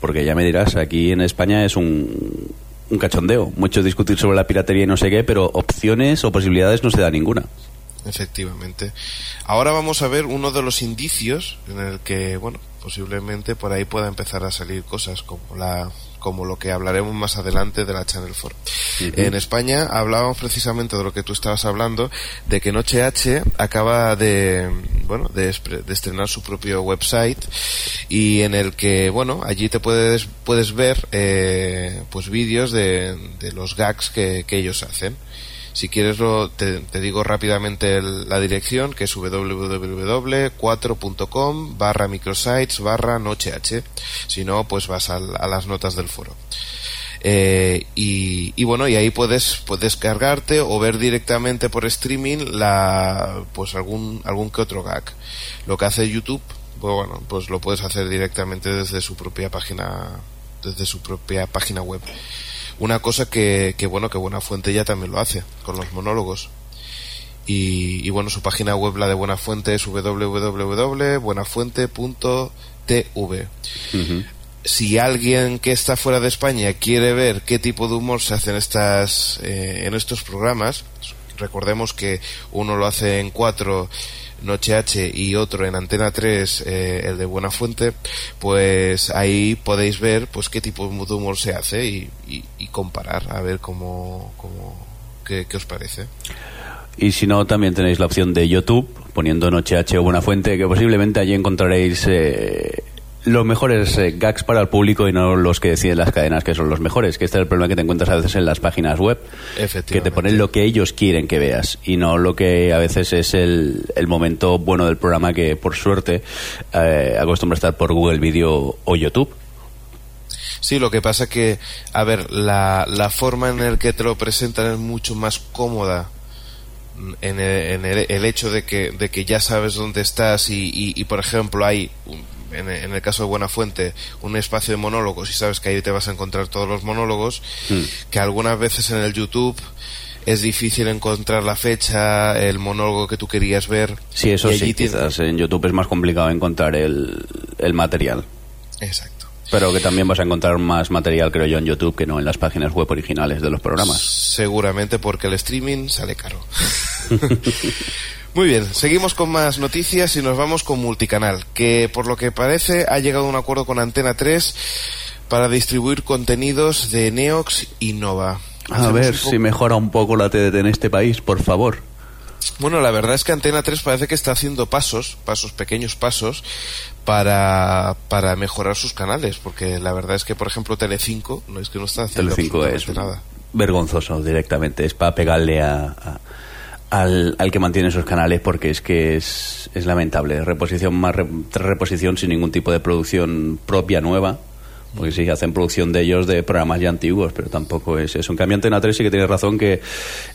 Porque ya me dirás, aquí en España es un, un cachondeo. Mucho discutir sobre la piratería y no sé qué, pero opciones o posibilidades no se da ninguna. efectivamente ahora vamos a ver uno de los indicios en el que bueno posiblemente por ahí pueda empezar a salir cosas como la como lo que hablaremos más adelante de la Channel 4. En España hablábamos precisamente de lo que tú estabas hablando, de que Noche H acaba de, bueno, de, de estrenar su propio website y en el que, bueno, allí te puedes, puedes ver, eh, pues vídeos de, de los gags que, que ellos hacen. Si quieres lo, te, digo rápidamente el- la dirección que es www.4.com barra microsites barra noche h. Si no, pues vas al- a las notas del foro. Eh, y, y bueno, y ahí puedes, puedes cargarte o ver directamente por streaming la, pues algún, algún que otro gag. Lo que hace YouTube, pues bueno, pues lo puedes hacer directamente desde su propia página, desde su propia página web. Una cosa que, que bueno, que Buena Fuente ya también lo hace con los monólogos. Y, y bueno, su página web, la de Buena Fuente, es www.buenafuente.tv. Si alguien que está fuera de España quiere ver qué tipo de humor se hace en, estas, eh, en estos programas, recordemos que uno lo hace en cuatro Noche H y otro en Antena 3, eh, el de Buena Fuente, pues ahí podéis ver pues qué tipo de humor se hace y, comparar, a ver cómo, cómo qué, qué os parece. Y si no, también tenéis la opción de YouTube, poniendo Noche H o Buena Fuente, que posiblemente allí encontraréis eh, los mejores eh, gags para el público y no los que deciden las cadenas que son los mejores, que este es el problema que te encuentras a veces en las páginas web, que te ponen lo que ellos quieren que veas y no lo que a veces es el, el momento bueno del programa que por suerte eh, acostumbra estar por Google Video o YouTube. Sí, lo que pasa que, a ver, la, la forma en la que te lo presentan es mucho más cómoda en el, en el- hecho de que, de que ya sabes dónde estás y, y- por ejemplo, hay, en, el- en el caso de Buena Fuente, un espacio de monólogos y sabes que ahí te vas a encontrar todos los monólogos, que algunas veces en el YouTube es difícil encontrar la fecha, el monólogo que tú querías ver. Sí, eso sí, en YouTube es más complicado encontrar el, el material. Exacto. Pero que también vas a encontrar más material, creo yo, en YouTube que no en las páginas web originales de los programas. Seguramente porque el streaming sale caro. Muy bien, seguimos con más noticias y nos vamos con Multicanal, que por lo que parece ha llegado a un acuerdo con Antena 3 para distribuir contenidos de Neox y Nova. A ver si mejora un poco la TDT en este país, por favor. Bueno, la verdad es que Antena 3 parece que está haciendo pasos, pasos, pequeños pasos, para, para mejorar sus canales, porque la verdad es que, por ejemplo, Telecinco, no es que no está haciendo Telecinco es nada. vergonzoso directamente. Es para pegarle a, a- al, al que mantiene esos canales porque es que es, es lamentable. Reposición más re- reposición sin ningún tipo de producción propia nueva. Porque sí, hacen producción de ellos de programas ya antiguos, pero tampoco es eso. En cambio, Antena 3 sí que tiene razón que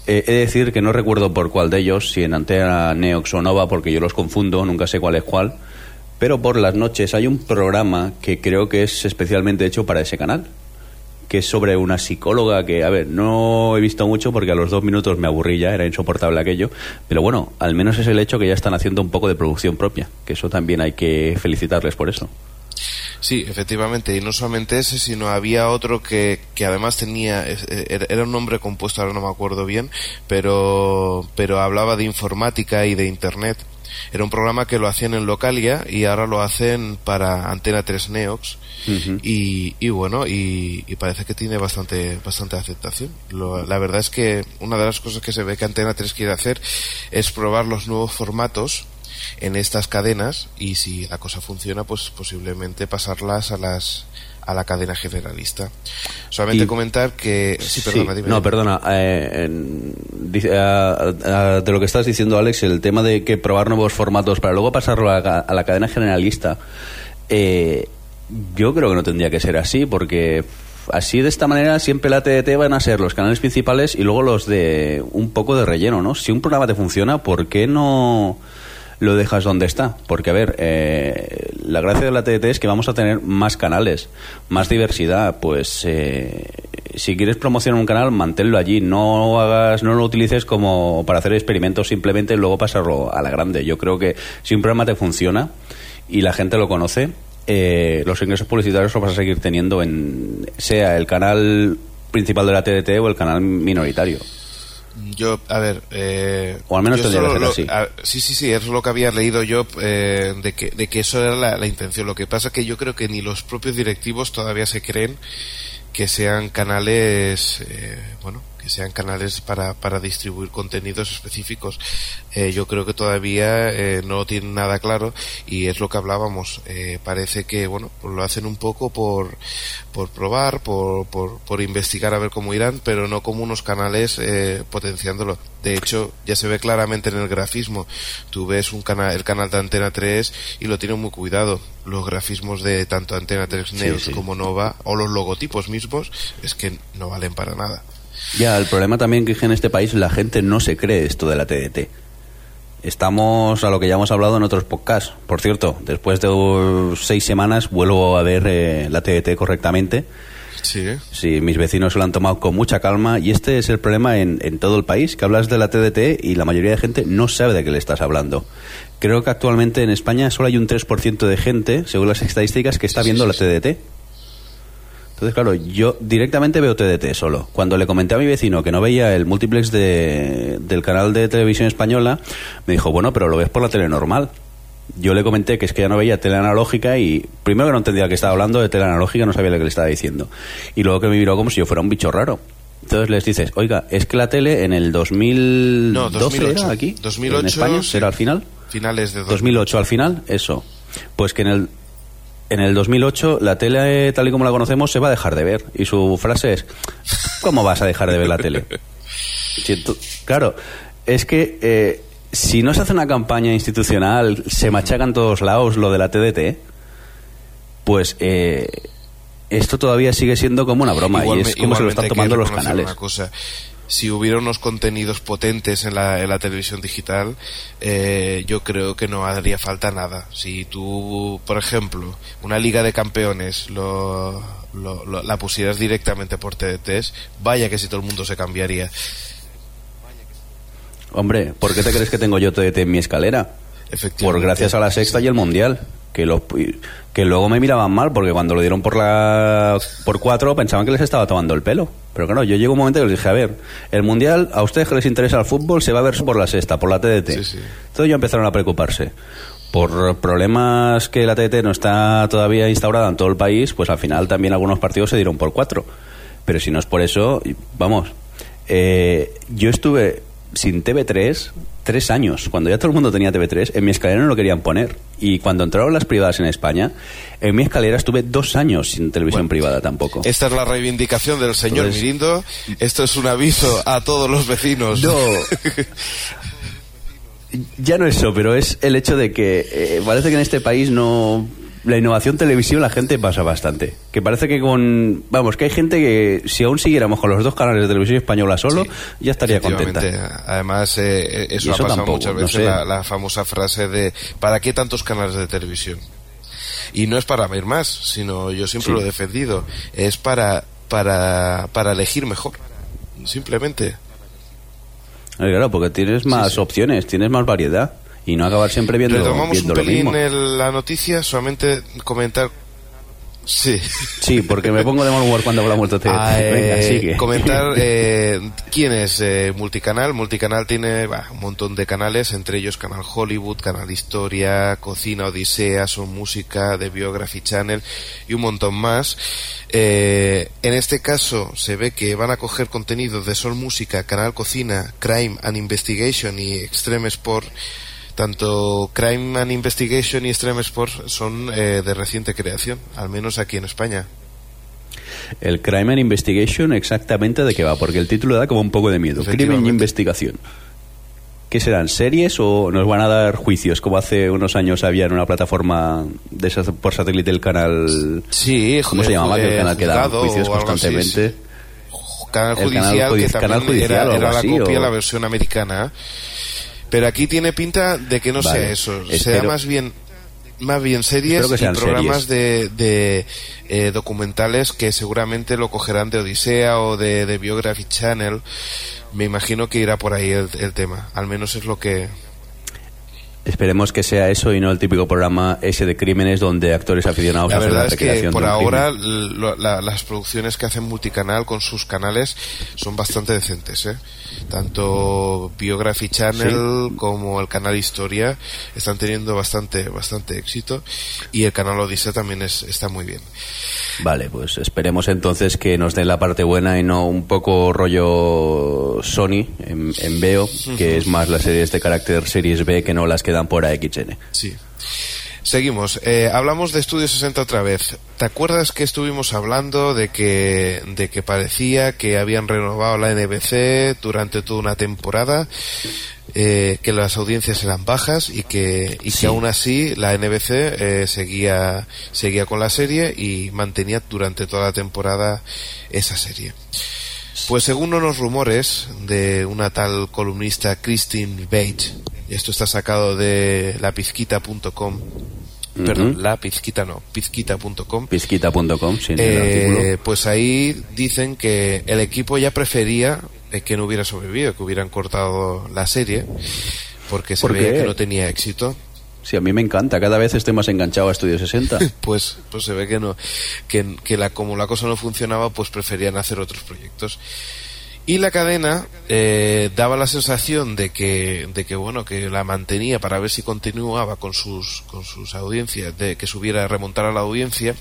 eh, he de decir que no recuerdo por cuál de ellos, si en Antena Neox o Nova, porque yo los confundo, nunca sé cuál es cuál. Pero por las noches hay un programa que creo que es especialmente hecho para ese canal que es sobre una psicóloga que, a ver, no he visto mucho porque a los dos minutos me aburrí ya, era insoportable aquello, pero bueno, al menos es el hecho que ya están haciendo un poco de producción propia, que eso también hay que felicitarles por eso. Sí, efectivamente, y no solamente ese, sino había otro que, que además tenía, era era un nombre compuesto, ahora no me acuerdo bien, pero, pero hablaba de informática y de Internet. Era un programa que lo hacían en Localia y ahora lo hacen para Antena 3 Neox. y, y bueno, y, y parece que tiene bastante, bastante aceptación. Lo- la verdad es que una de las cosas que se ve que Antena 3 quiere hacer es probar los nuevos formatos en estas cadenas y si la cosa funciona pues posiblemente pasarlas a las a la cadena generalista solamente Y- comentar que sí perdona dime, no, perdona. eh, de lo que estás diciendo, Alex, el tema de que probar nuevos formatos para luego pasarlo a, la- a la cadena generalista, eh, yo creo que no tendría que ser así, porque así de esta manera siempre la TDT van a ser los canales principales y luego los de un poco de relleno, ¿no? Si un programa te funciona, ¿por qué no lo dejas donde está? Porque, a ver, eh, la gracia de la TDT es que vamos a tener más canales, más diversidad. Pues eh, si quieres promocionar un canal, manténlo allí. No hagas, no lo utilices como para hacer experimentos simplemente luego pasarlo a la grande. Yo creo que si un programa te funciona y la gente lo conoce, eh, los ingresos publicitarios los vas a seguir teniendo en sea el canal principal de la TDT o el canal minoritario. Yo, a ver. Eh, O al menos tendría que ser lo- así. a- sí, sí, sí, es lo que había leído yo eh, de, que, de que eso era la, la intención. Lo que pasa es que yo creo que ni los propios directivos todavía se creen que sean canales, eh, bueno, que sean canales para, para distribuir contenidos específicos. Eh, yo creo que todavía eh, no tienen nada claro y es lo que hablábamos. Eh, parece que, bueno, pues lo hacen un poco por, por probar, por, por, por investigar a ver cómo irán, pero no como unos canales eh, potenciándolo. De hecho, ya se ve claramente en el grafismo. Tú ves un canal, el canal de Antena 3 y lo tiene muy cuidado. Los grafismos de tanto Antena 3 News sí. como Nova o los logotipos mismos es que no valen para nada. Ya, el problema también que en este país la gente no se cree esto de la TDT. Estamos a lo que ya hemos hablado en otros podcasts. Por cierto, después de seis semanas vuelvo a ver eh, la TDT correctamente. Sí, Sí, mis vecinos se lo han tomado con mucha calma y este es el problema en, en todo el país, que hablas de la TDT y la mayoría de gente no sabe de qué le estás hablando. Creo que actualmente en España solo hay un 3% de gente, según las estadísticas, que está viendo la TDT. Entonces, claro, yo directamente veo TDT solo. Cuando le comenté a mi vecino que no veía el multiplex de- del canal de televisión española, me dijo, bueno, pero lo ves por la tele normal. Yo le comenté que es que ya no veía tele analógica y primero que no entendía que estaba hablando de tele analógica, no sabía lo que le estaba diciendo. Y luego que me miró como si yo fuera un bicho raro. Entonces les dices, oiga, es que la tele en el 2012 No, 2008. era aquí, 2008, en España, sí. será al final. finales de 2008 al final, eso. Pues que en el en el 2008 la tele tal y como la conocemos se va a dejar de ver y su frase es ¿cómo vas a dejar de ver la tele? Claro, es que eh, si no se hace una campaña institucional, se machaca en todos lados lo de la TDT, pues eh, esto todavía sigue siendo como una broma y es como se lo están tomando los canales. Una cosa. Si hubiera unos contenidos potentes en la, en la televisión digital, eh, yo creo que no haría falta nada. Si tú, por ejemplo, una liga de campeones lo, lo- lo- la pusieras directamente por TDTs, vaya que si todo el mundo se cambiaría. Hombre, ¿por qué te crees que tengo yo TDT en mi escalera? Efectivamente. Por gracias a la sexta y el mundial. Que, lo, que luego me miraban mal porque cuando lo dieron por la por cuatro pensaban que les estaba tomando el pelo. Pero claro, yo llego un momento que les dije, a ver, el mundial, a ustedes que les interesa el fútbol, se va a ver por la sexta, por la TDT. Sí, sí. Entonces ya empezaron a preocuparse. Por problemas que la TDT no está todavía instaurada en todo el país, pues al final también algunos partidos se dieron por cuatro. Pero si no es por eso, vamos, eh, yo estuve sin TV3 tres años. Cuando ya todo el mundo tenía TV3, en mi escalera no lo querían poner. Y cuando entraron las privadas en España, en mi escalera estuve dos años sin televisión Bueno, privada tampoco. Esta es la reivindicación del señor Entonces- Mirindo. Esto es un aviso a todos los vecinos. No. Ya no eso, pero es el hecho de que eh, parece que en este país no la innovación televisiva la gente pasa bastante. Que parece que con vamos, que hay gente que si aún siguiéramos con los dos canales de televisión española solo, Sí, ya estaría contenta. Además, eh, eso, Y ha eso pasado tampoco, muchas no veces, sé. la, la famosa frase de ¿para qué tantos canales de televisión? Y no es para ver más, sino yo siempre Sí. lo he defendido, es para, para, para elegir mejor, simplemente. Eh, Claro, porque tienes más sí. opciones, tienes más variedad y no acabar siempre viendo, Retomamos viendo un lo pelín mismo. el- la noticia, solamente comentar... Sí. Sí, porque me pongo de mal humor cuando hablamos de TDT. Ah, Venga, eh, comentar eh, quién es eh, Multicanal. Multicanal tiene bah, un montón de canales, entre ellos Canal Hollywood, Canal Historia, Cocina Odisea, Son Música, The Biography Channel y un montón más. Eh, en este caso se ve que van a coger contenido de Son Música, Canal Cocina, Crime and Investigation y Extreme Sport. Tanto Crime and Investigation y Extreme Sport son eh, de reciente creación, al menos aquí en España. El Crime and Investigation, exactamente de qué va, porque el título da como un poco de miedo. Crimen y Efectivamente. investigación. ¿Qué serán? ¿Series o nos van a dar juicios como hace unos años había en una plataforma de esas por satélite el canal... Sí, ¿Cómo se llamaba? Que el canal que daba juicios así, constantemente. sí. Canal El judicial, canal que judici- también canal judicial era, la copia, o- la versión americana. Pero aquí tiene pinta de que no Vale, sea eso. Sea más bien más bien series que y programas de, de, eh, documentales que seguramente lo cogerán de Odisea o de, de Biography Channel. Me imagino que irá por ahí el, el tema. Al menos es lo que, Esperemos que sea eso y no el típico programa ese de crímenes donde actores aficionados La hacen verdad la es que por ahora la- las producciones que hacen multicanal con sus canales son bastante decentes. ¿eh? Tanto Biography Channel como el canal Historia están teniendo bastante bastante éxito y el canal Odisea también es, está muy bien. Vale, pues esperemos entonces que nos den la parte buena y no un poco rollo Sony en, en Veo, que es más las series de carácter series B que no las que dan por AXN. Sí. Seguimos. Eh, hablamos de Estudio 60 otra vez. ¿Te acuerdas que estuvimos hablando de que, de que parecía que habían renovado la NBC durante toda una temporada? eh, que las audiencias eran bajas y que, y que aún así la NBC eh, seguía, seguía con la serie y mantenía durante toda la temporada esa serie. Pues según unos rumores de una tal columnista Christine y esto está sacado de lapizquita.com, perdón, la pizquita no, pizquita.com, Pisquita.com, sí, eh, pues ahí dicen que el equipo ya prefería eh, que no hubiera sobrevivido, que hubieran cortado la serie, porque se ¿Por veía qué? que no tenía éxito. Sí, a mí me encanta, cada vez estoy más enganchado a Estudio 60. Pues, pues se ve que no, que, que la, como la cosa no funcionaba, pues preferían hacer otros proyectos. Y la cadena eh, daba la sensación de que, de que bueno, que la mantenía para ver si continuaba con sus, con sus audiencias, de que subiera, remontar a la audiencia.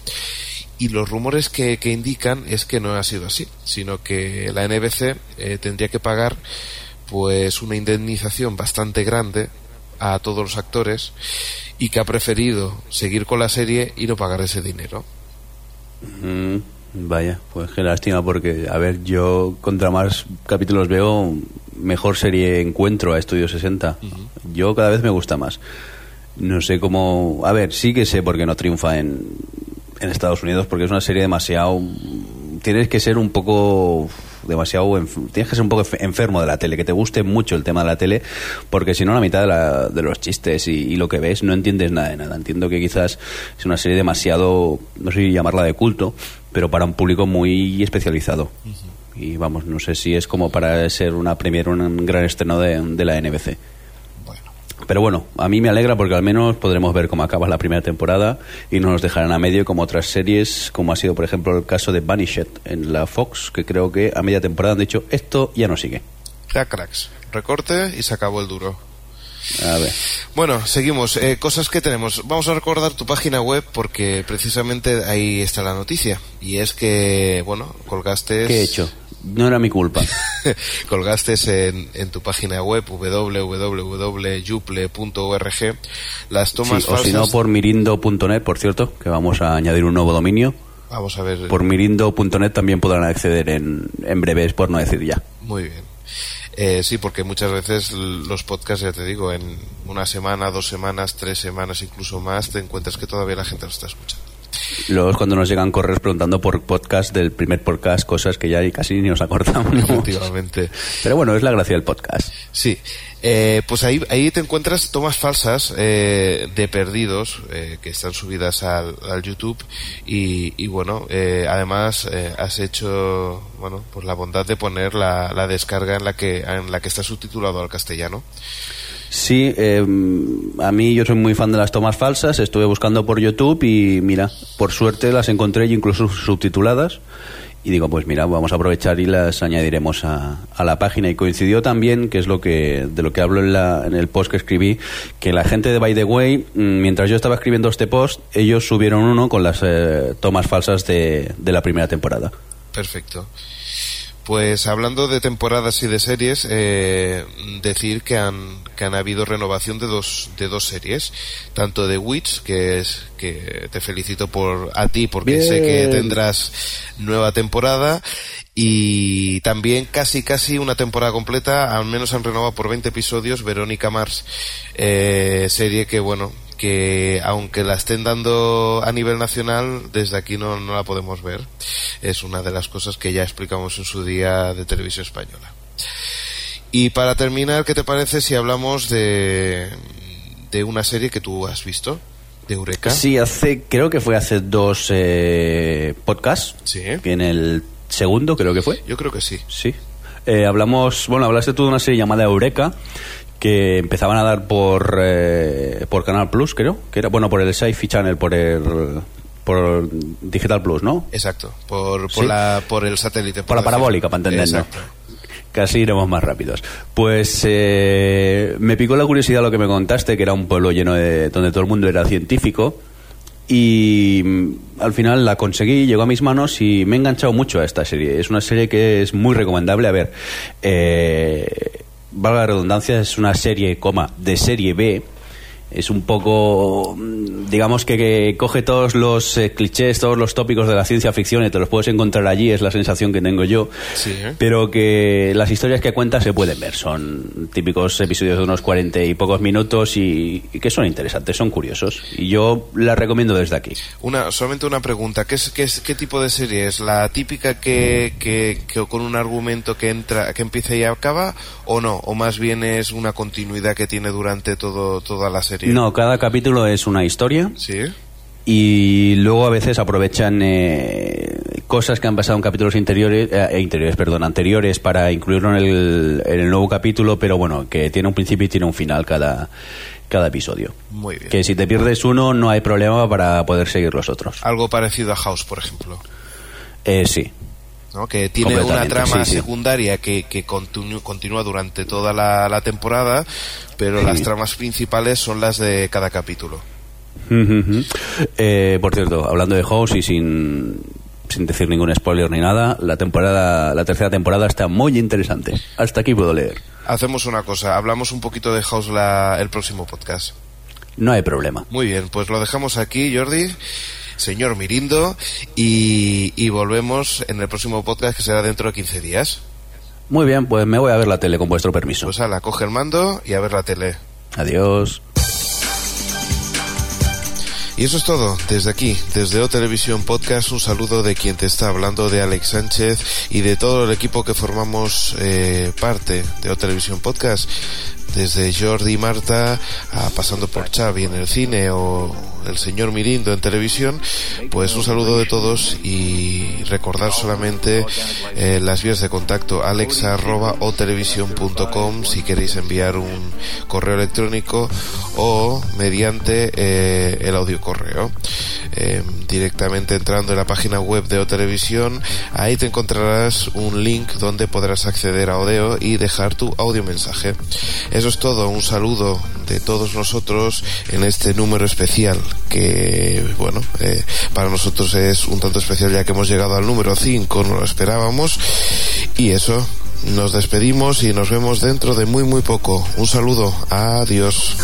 Y los rumores que, que indican es que no ha sido así, sino que la NBC eh, tendría que pagar pues una indemnización bastante grande a todos los actores y que ha preferido seguir con la serie y no pagar ese dinero. Vaya, pues qué lástima porque, a ver, yo contra más capítulos veo, mejor serie encuentro a Estudio 60. Yo cada vez me gusta más. No sé cómo... A ver, sí que sé por qué no triunfa en, en Estados Unidos, porque es una serie demasiado... Tienes que ser un poco demasiado tienes que ser un poco enf- enfermo de la tele que te guste mucho el tema de la tele porque si no la mitad de, la- de los chistes y, y lo que ves no entiendes nada de nada entiendo que quizás es una serie demasiado no sé si llamarla de culto pero para un público muy especializado. Y vamos no sé si es como para ser una premier un gran estreno de, de la NBC pero bueno, a mí me alegra porque al menos podremos ver cómo acaba la primera temporada y no nos dejarán a medio como otras series, como ha sido por ejemplo el caso de Vanished en la Fox, que creo que a media temporada han dicho esto ya no sigue. Ya cracks, recorte y se acabó el duro. A ver. Bueno, seguimos. Eh, cosas que tenemos. Vamos a recordar tu página web porque precisamente ahí está la noticia. Y es que, bueno, colgaste... ¿Qué he hecho? No era mi culpa. colgaste en, en tu página web www.juple.org las tomas Sí, o si no falsas. por mirindo.net, por cierto, que vamos a añadir un nuevo dominio. Vamos a ver. Por mirindo.net también podrán acceder en, en breves, por no decir ya. Muy bien. Eh, sí, porque muchas veces los podcasts, ya te digo, en una semana, dos semanas, tres semanas, incluso más, te encuentras que todavía la gente lo está escuchando. Luego es cuando nos llegan correos preguntando por podcast del primer podcast, cosas que ya casi ni nos acordamos. Efectivamente. Pero bueno, es la gracia del podcast. Sí, eh, pues ahí, ahí te encuentras tomas falsas eh, de perdidos eh, que están subidas al, al YouTube y, y bueno, eh, además eh, has hecho bueno pues la bondad de poner la, la descarga en la que en la que está subtitulado al castellano. Sí, eh, a mí yo soy muy fan de las tomas falsas, estuve buscando por YouTube y mira, por suerte las encontré incluso subtituladas y digo, pues mira, vamos a aprovechar y las añadiremos a, la página y coincidió también, que es lo que de lo que hablo en, la, en el post que escribí, que la gente de By the Way, mm, mientras yo estaba escribiendo este post, ellos subieron uno con las eh, tomas falsas de la primera temporada. Perfecto. Pues hablando de temporadas y de series, eh, decir que han, que han habido renovación de dos, de dos series, tanto de Witch, que es que te felicito por a ti porque sé que tendrás nueva temporada y también casi casi una temporada completa, al menos han renovado por 20 episodios Verónica Mars, eh, serie que bueno, que aunque la estén dando a nivel nacional, desde aquí no, no la podemos ver. Es una de las cosas que ya explicamos en su día de televisión española. Y para terminar, ¿qué te parece si hablamos de, de una serie que tú has visto? De Eureka. Sí, hace, creo que fue hace dos eh, podcasts, Sí. que en el segundo creo que fue. Yo creo que sí. Sí. Eh, hablamos, bueno, hablaste tú de una serie llamada Eureka que empezaban a dar por eh, por Canal Plus, creo, que era bueno por el Sci-Fi Channel, por el por Digital Plus, ¿no? Exacto. Por, por, Sí. la, por el satélite. Por la parabólica, para entendernos. Casi iremos más rápidos. Pues eh, me picó la curiosidad lo que me contaste, que era un pueblo lleno de. donde todo el mundo era científico. y mm, al final la conseguí, llegó a mis manos y me he enganchado mucho a esta serie. Es una serie que es muy recomendable. A ver, eh, valga la redundancia, es una serie, coma, de serie B es un poco, mm, digamos que, que coge todos los eh, clichés, todos los tópicos de la ciencia ficción y te los puedes encontrar allí, es la sensación que tengo yo, Sí, ¿eh? pero que las historias que cuenta se pueden ver, son típicos episodios de unos cuarenta y pocos minutos y, y que son interesantes, son curiosos y yo las recomiendo desde aquí. Una, solamente una pregunta. ¿Qué, es, qué, es- qué tipo de serie es? ¿La típica que, que, que con un argumento que entra, que empieza y acaba? ¿O no? ¿O más bien es una continuidad que tiene durante todo, toda la serie? No, cada capítulo es una historia ¿Sí? y luego a veces aprovechan eh, cosas que han pasado en capítulos interiores, eh, interiores perdón, anteriores para incluirlo en el, en el nuevo capítulo, pero bueno, que tiene un principio y tiene un final cada, cada episodio. Muy bien. Que si te pierdes uno no hay problema para poder seguir los otros. Algo parecido a House, por ejemplo. Eh, sí. ¿No? que tiene una trama sí, sí. secundaria que, que continu- continúa durante toda la, la temporada, pero Sí. las tramas principales son las de cada capítulo. Ujú, ujú. Eh, por cierto, hablando de House y sin, sin decir ningún spoiler ni nada, la temporada, la tercera temporada está muy interesante. Hasta aquí puedo leer. Hacemos una cosa, hablamos un poquito de House la- el próximo podcast. No hay problema. Muy bien, pues lo dejamos aquí, Jordi, señor Mirindo, y, y volvemos en el próximo podcast que será dentro de 15 días. Muy bien, pues me voy a ver la tele con vuestro permiso. Pues ala, coge el mando y a ver la tele. Adiós. Y eso es todo, desde aquí, desde O Televisión Podcast, un saludo de quien te está hablando, de Alex Sánchez y de todo el equipo que formamos eh, parte de O Televisión Podcast, desde Jordi y Marta, a- pasando por Xavi en el cine o el señor Mirindo en televisión, pues un saludo de todos y recordar solamente eh, las vías de contacto alex arroba otelevisión.com si queréis enviar un correo electrónico o mediante eh, el audio correo. Eh, directamente entrando en la página web de Otelevisión ahí te encontrarás un link donde podrás acceder a Odeo y dejar tu audio mensaje eso es todo un saludo de todos nosotros en este número especial que bueno eh, para nosotros es un tanto especial ya que hemos llegado al número 5 no lo esperábamos. Y eso nos despedimos y nos vemos dentro de muy muy poco. Un saludo adiós